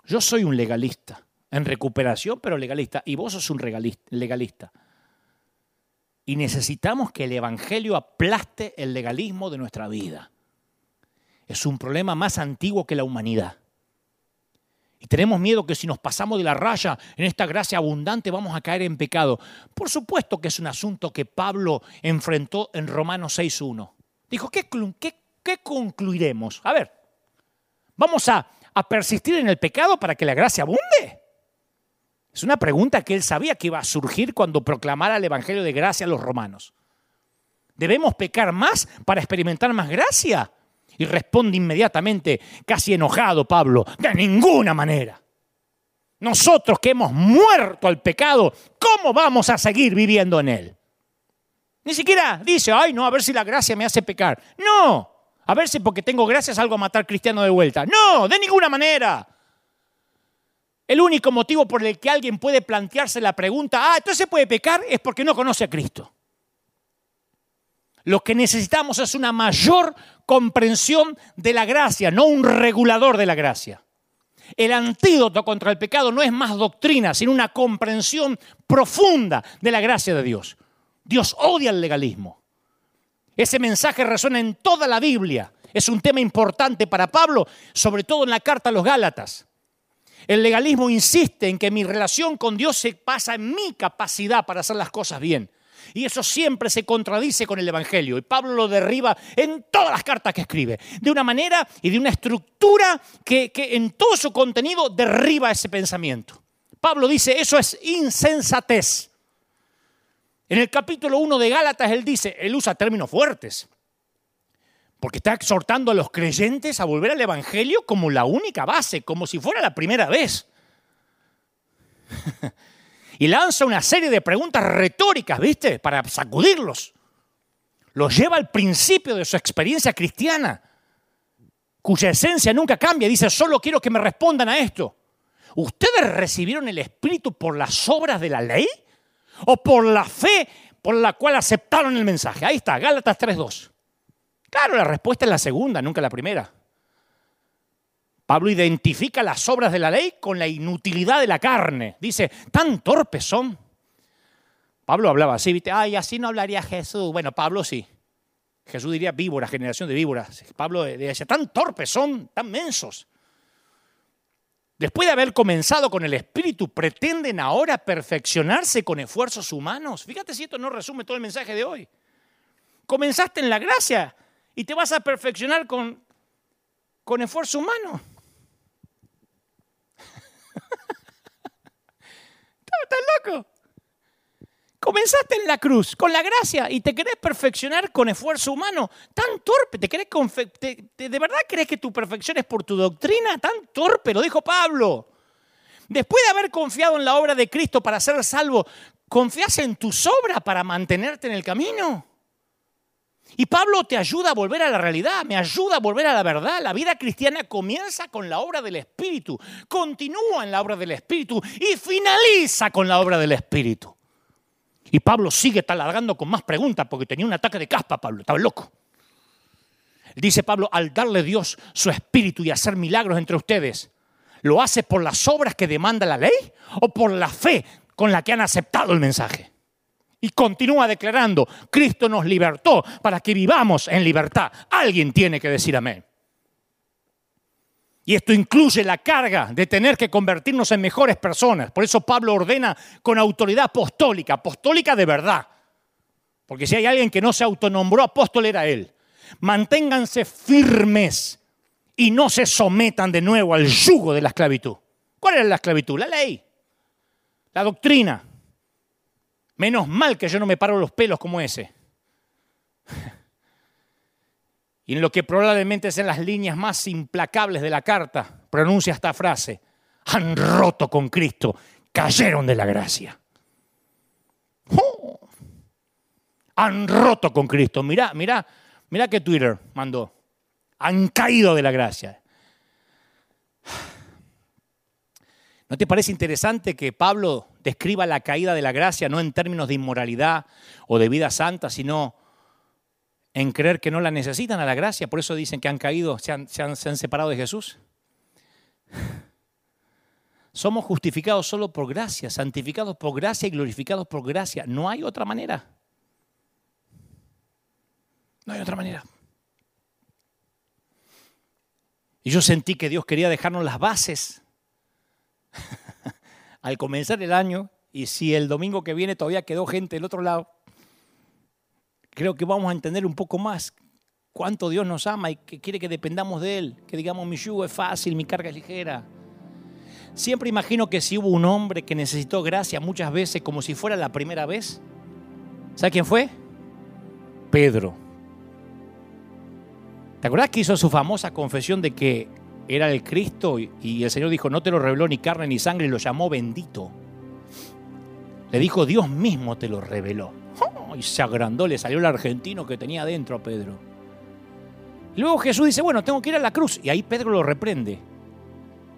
Yo soy un legalista, en recuperación, pero legalista, y vos sos un legalista. Y necesitamos que el Evangelio aplaste el legalismo de nuestra vida. Es un problema más antiguo que la humanidad. Y tenemos miedo que si nos pasamos de la raya en esta gracia abundante vamos a caer en pecado. Por supuesto que es un asunto que Pablo enfrentó en Romanos 6.1. Dijo, ¿qué, qué, qué concluiremos? A ver, vamos a a persistir en el pecado para que la gracia abunde? Es una pregunta que él sabía que iba a surgir cuando proclamara el Evangelio de gracia a los romanos. ¿Debemos pecar más para experimentar más gracia? Y responde inmediatamente, casi enojado Pablo, de ninguna manera. Nosotros que hemos muerto al pecado, ¿cómo vamos a seguir viviendo en él? Ni siquiera dice, ay, no, a ver si la gracia me hace pecar. No, a ver si porque tengo gracias algo a matar cristiano de vuelta. No, de ninguna manera. El único motivo por el que alguien puede plantearse la pregunta, ah, entonces puede pecar, es porque no conoce a Cristo. Lo que necesitamos es una mayor comprensión de la gracia, no un regulador de la gracia. El antídoto contra el pecado no es más doctrina, sino una comprensión profunda de la gracia de Dios. Dios odia el legalismo. Ese mensaje resuena en toda la Biblia. Es un tema importante para Pablo, sobre todo en la carta a los Gálatas. El legalismo insiste en que mi relación con Dios se pasa en mi capacidad para hacer las cosas bien. Y eso siempre se contradice con el Evangelio. Y Pablo lo derriba en todas las cartas que escribe. De una manera y de una estructura que, en todo su contenido derriba ese pensamiento. Pablo dice, eso es insensatez. En el capítulo 1 de Gálatas él dice, él usa términos fuertes. Porque está exhortando a los creyentes a volver al Evangelio como la única base, como si fuera la primera vez. *laughs* y lanza una serie de preguntas retóricas, ¿viste? Para sacudirlos. Los lleva al principio de su experiencia cristiana, cuya esencia nunca cambia. Dice, solo quiero que me respondan a esto. ¿Ustedes recibieron el Espíritu por las obras de la ley? ¿O por la fe por la cual aceptaron el mensaje? Ahí está, Gálatas 3.2. Claro, la respuesta es la segunda, nunca la primera. Pablo identifica las obras de la ley con la inutilidad de la carne. Dice, tan torpes son. Pablo hablaba así, ¿viste? Ay, así no hablaría Jesús. Bueno, Pablo sí. Jesús diría víbora, generación de víboras. Pablo decía, tan torpes son, tan mensos. Después de haber comenzado con el Espíritu, pretenden ahora perfeccionarse con esfuerzos humanos. Fíjate si esto no resume todo el mensaje de hoy. Comenzaste en la gracia y te vas a perfeccionar con, con esfuerzo humano. *laughs* ¿Estás loco? Comenzaste en la cruz, con la gracia, y te querés perfeccionar con esfuerzo humano. Tan torpe, ¿te querés ¿de verdad crees que tu perfección es por tu doctrina? Tan torpe, lo dijo Pablo. Después de haber confiado en la obra de Cristo para ser salvo, ¿confías en tus obras para mantenerte en el camino? Y Pablo te ayuda a volver a la realidad, me ayuda a volver a la verdad. La vida cristiana comienza con la obra del Espíritu, continúa en la obra del Espíritu y finaliza con la obra del Espíritu. Y Pablo sigue taladrando con más preguntas porque tenía un ataque de caspa, Pablo, estaba loco. Dice Pablo, al darle Dios su espíritu y hacer milagros entre ustedes, ¿lo hace por las obras que demanda la ley o por la fe con la que han aceptado el mensaje? Y continúa declarando, Cristo nos libertó para que vivamos en libertad. Alguien tiene que decir amén. Y esto incluye la carga de tener que convertirnos en mejores personas. Por eso Pablo ordena con autoridad apostólica, apostólica de verdad. Porque si hay alguien que no se autonombró apóstol era él. Manténganse firmes y no se sometan de nuevo al yugo de la esclavitud. ¿Cuál era la esclavitud? La ley, la doctrina. Menos mal que yo no me paro los pelos como ese. Y en lo que probablemente sean las líneas más implacables de la carta, pronuncia esta frase, han roto con Cristo, cayeron de la gracia. ¡Oh! Han roto con Cristo. Mirá, mirá, mirá que Twitter mandó. Han caído de la gracia. ¿No te parece interesante que Pablo describa la caída de la gracia no en términos de inmoralidad o de vida santa, sino en creer que no la necesitan a la gracia, por eso dicen que han caído, se han, separado de Jesús. *laughs* Somos justificados solo por gracia, santificados por gracia y glorificados por gracia. No hay otra manera. No hay otra manera. Y yo sentí que Dios quería dejarnos las bases *laughs* al comenzar el año. Y si el domingo que viene todavía quedó gente del otro lado, creo que vamos a entender un poco más cuánto Dios nos ama y que quiere que dependamos de Él, que digamos mi yugo es fácil, mi carga es ligera. Siempre imagino que si hubo un hombre que necesitó gracia muchas veces como si fuera la primera vez, ¿sabe quién fue? Pedro. ¿Te acuerdas que hizo su famosa confesión de que era el Cristo y el Señor dijo, no te lo reveló ni carne ni sangre y lo llamó bendito? Le dijo, Dios mismo te lo reveló. Y se agrandó, le salió el argentino que tenía dentro a Pedro. Luego Jesús dice, bueno, tengo que ir a la cruz. Y ahí Pedro lo reprende.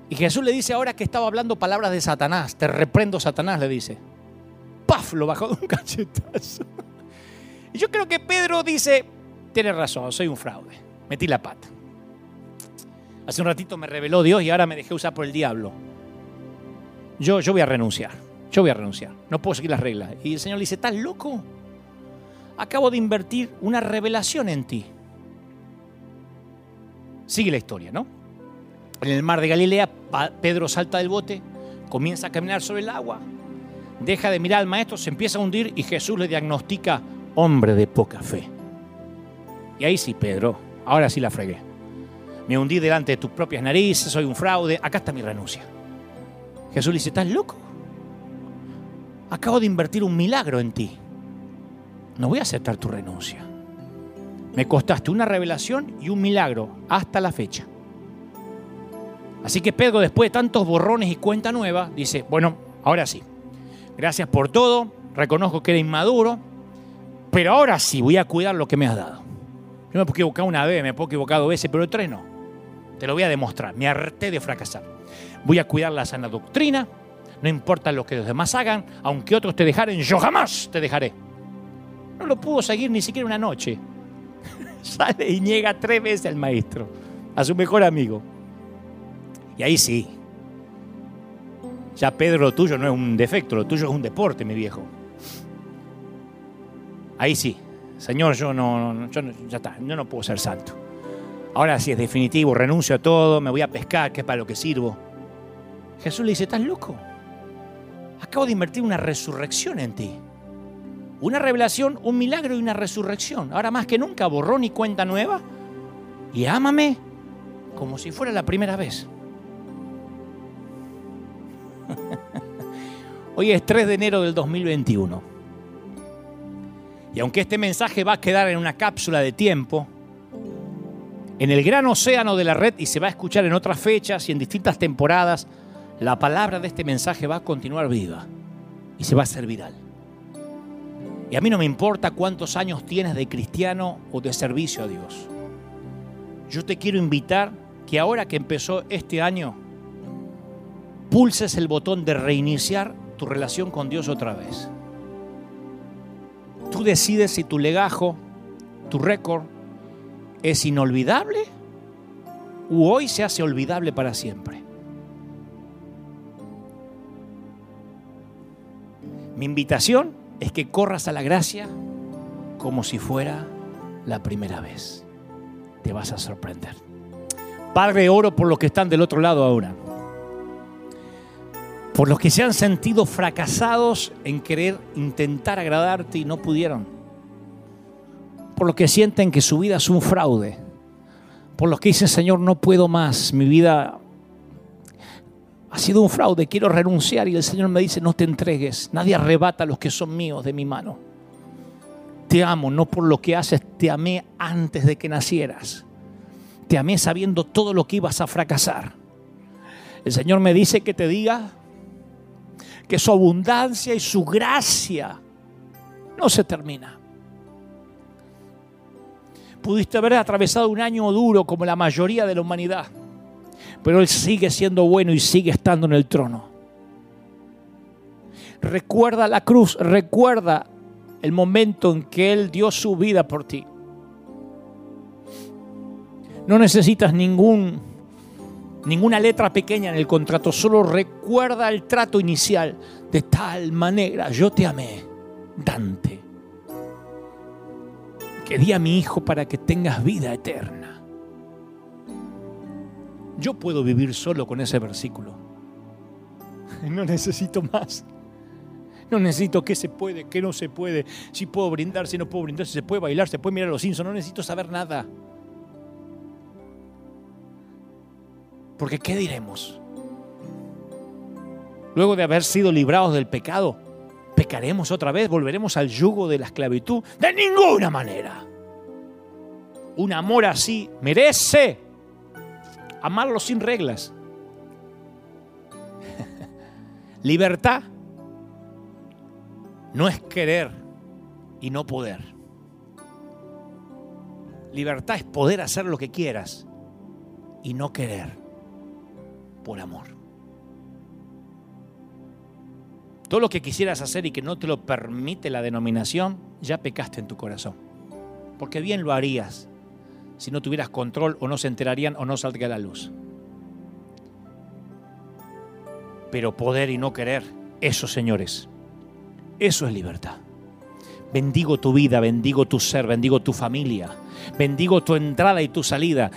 Y Jesús le dice ahora que estaba hablando palabras de Satanás. Te reprendo, Satanás, le dice. ¡Paf! Lo bajó de un *laughs* cachetazo. Y yo creo que Pedro dice, tiene razón, soy un fraude. Metí la pata. Hace un ratito me reveló Dios y ahora me dejé usar por el diablo. Yo, yo voy a renunciar. Yo voy a renunciar. No puedo seguir las reglas. Y el Señor le dice, ¿estás loco? Acabo de invertir una revelación en ti. Sigue la historia, ¿no? En el mar de Galilea, Pedro salta del bote, comienza a caminar sobre el agua, deja de mirar al maestro, se empieza a hundir y Jesús le diagnostica hombre de poca fe. Y ahí sí, Pedro, ahora sí la fregué. Me hundí delante de tus propias narices, soy un fraude, acá está mi renuncia. Jesús le dice, ¿estás loco? Acabo de invertir un milagro en ti no voy a aceptar tu renuncia. Me costaste una revelación y un milagro hasta la fecha. Así que Pedro, después de tantos borrones y cuenta nueva, dice, bueno, ahora sí, gracias por todo, reconozco que era inmaduro, pero ahora sí voy a cuidar lo que me has dado. Yo me puedo equivocar una vez, me puedo equivocar dos veces, pero tres no. Te lo voy a demostrar, me harté de fracasar. Voy a cuidar la sana doctrina, no importa lo que los demás hagan, aunque otros te dejaren, yo jamás te dejaré. No lo pudo seguir ni siquiera una noche. *laughs* Sale y niega tres veces al maestro, a su mejor amigo. Y ahí sí. Ya Pedro, lo tuyo no es un defecto, lo tuyo es un deporte, mi viejo. Ahí sí. Señor, yo no, yo ya está, yo no puedo ser santo. Ahora sí es definitivo, renuncio a todo, me voy a pescar, que es para lo que sirvo. Jesús le dice, ¿estás loco? Acabo de invertir una resurrección en ti. Una revelación, un milagro y una resurrección. Ahora más que nunca, borrón y cuenta nueva. Y ámame como si fuera la primera vez. *laughs* Hoy es 3 de enero del 2021. Y aunque este mensaje va a quedar en una cápsula de tiempo, en el gran océano de la red y se va a escuchar en otras fechas y en distintas temporadas, la palabra de este mensaje va a continuar viva y se va a hacer viral. Y a mí no me importa cuántos años tienes de cristiano o de servicio a Dios. Yo te quiero invitar que ahora que empezó este año, pulses el botón de reiniciar tu relación con Dios otra vez. Tú decides si tu legajo, tu récord, es inolvidable o hoy se hace olvidable para siempre. Mi invitación es que corras a la gracia como si fuera la primera vez. Te vas a sorprender. Padre, oro por los que están del otro lado ahora. Por los que se han sentido fracasados en querer intentar agradarte y no pudieron. Por los que sienten que su vida es un fraude. Por los que dicen, Señor, no puedo más. Mi vida ha sido un fraude, quiero renunciar. Y el Señor me dice, no te entregues, nadie arrebata los que son míos de mi mano. Te amo, no por lo que haces, te amé antes de que nacieras. Te amé sabiendo todo lo que ibas a fracasar. El Señor me dice que te diga que su abundancia y su gracia no se termina. Pudiste haber atravesado un año duro como la mayoría de la humanidad pero Él sigue siendo bueno y sigue estando en el trono. Recuerda la cruz, recuerda el momento en que Él dio su vida por ti. No necesitas ningún, ninguna letra pequeña en el contrato, solo recuerda el trato inicial. De tal manera yo te amé, Dante, que di a mi hijo para que tengas vida eterna. Yo puedo vivir solo con ese versículo. No necesito más. No necesito qué se puede, qué no se puede, si puedo brindar, si no puedo brindar, si se puede bailar, se puede mirar los Simpsons. No necesito saber nada. Porque ¿qué diremos? Luego de haber sido librados del pecado, ¿pecaremos otra vez? ¿Volveremos al yugo de la esclavitud? De ninguna manera. Un amor así merece amarlo sin reglas. Libertad no es querer y no poder. Libertad es poder hacer lo que quieras y no querer por amor. Todo lo que quisieras hacer y que no te lo permite la denominación, ya pecaste en tu corazón. Porque bien lo harías si no tuvieras control o no se enterarían o no saldría a la luz. Pero poder y no querer, eso señores, eso es libertad. Bendigo tu vida, bendigo tu ser, bendigo tu familia, bendigo tu entrada y tu salida.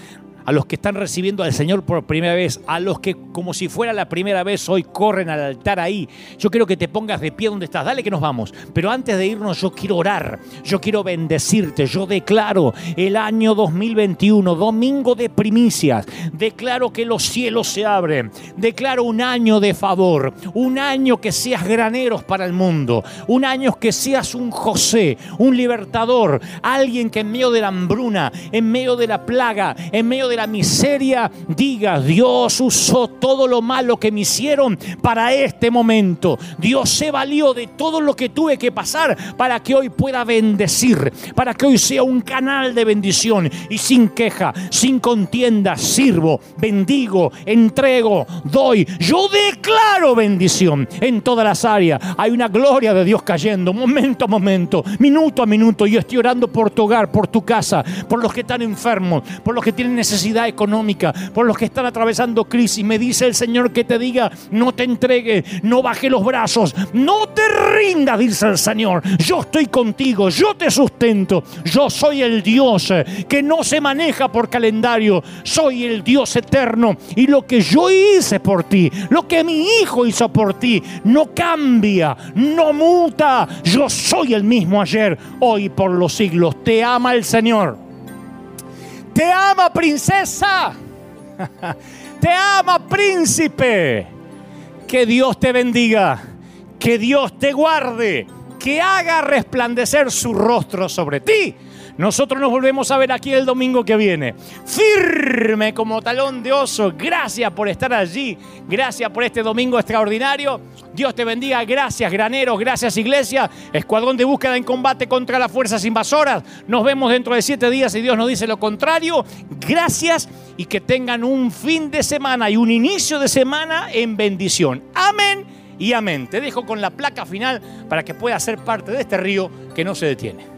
A los que están recibiendo al Señor por primera vez, a los que como si fuera la primera vez hoy corren al altar ahí. Yo quiero que te pongas de pie donde estás. Dale que nos vamos. Pero antes de irnos yo quiero orar, yo quiero bendecirte. Yo declaro el año 2021, domingo de primicias. Declaro que los cielos se abren. Declaro un año de favor, un año que seas graneros para el mundo, un año que seas un José, un libertador, alguien que en medio de la hambruna, en medio de la plaga, en medio de la miseria, diga, Dios usó todo lo malo que me hicieron para este momento. Dios se valió de todo lo que tuve que pasar para que hoy pueda bendecir, para que hoy sea un canal de bendición y sin queja, sin contienda, sirvo, bendigo, entrego, doy. Yo declaro bendición en todas las áreas. Hay una gloria de Dios cayendo, momento a momento, minuto a minuto. Yo estoy orando por tu hogar, por tu casa, por los que están enfermos, por los que tienen necesidad económica, por los que están atravesando crisis. Me dice el Señor que te diga, no te entregue, no baje los brazos, no te rinda, dice el Señor. Yo estoy contigo, yo te sustento. Yo soy el Dios que no se maneja por calendario. Soy el Dios eterno. Y lo que yo hice por ti, lo que mi hijo hizo por ti, no cambia, no muta. Yo soy el mismo ayer, hoy por los siglos. Te ama el Señor. Te ama princesa. *laughs* Te ama príncipe. Que Dios te bendiga. Que Dios te guarde. Que haga resplandecer su rostro sobre ti nosotros nos volvemos a ver aquí el domingo que viene. Firme como talón de oso. Gracias por estar allí. Gracias por este domingo extraordinario. Dios te bendiga. Gracias, graneros. Gracias, iglesia. Escuadrón de búsqueda en combate contra las fuerzas invasoras. Nos vemos dentro de siete días y Dios nos dice lo contrario. Gracias y que tengan un fin de semana y un inicio de semana en bendición. Amén y amén. Te dejo con la placa final para que puedas ser parte de este río que no se detiene.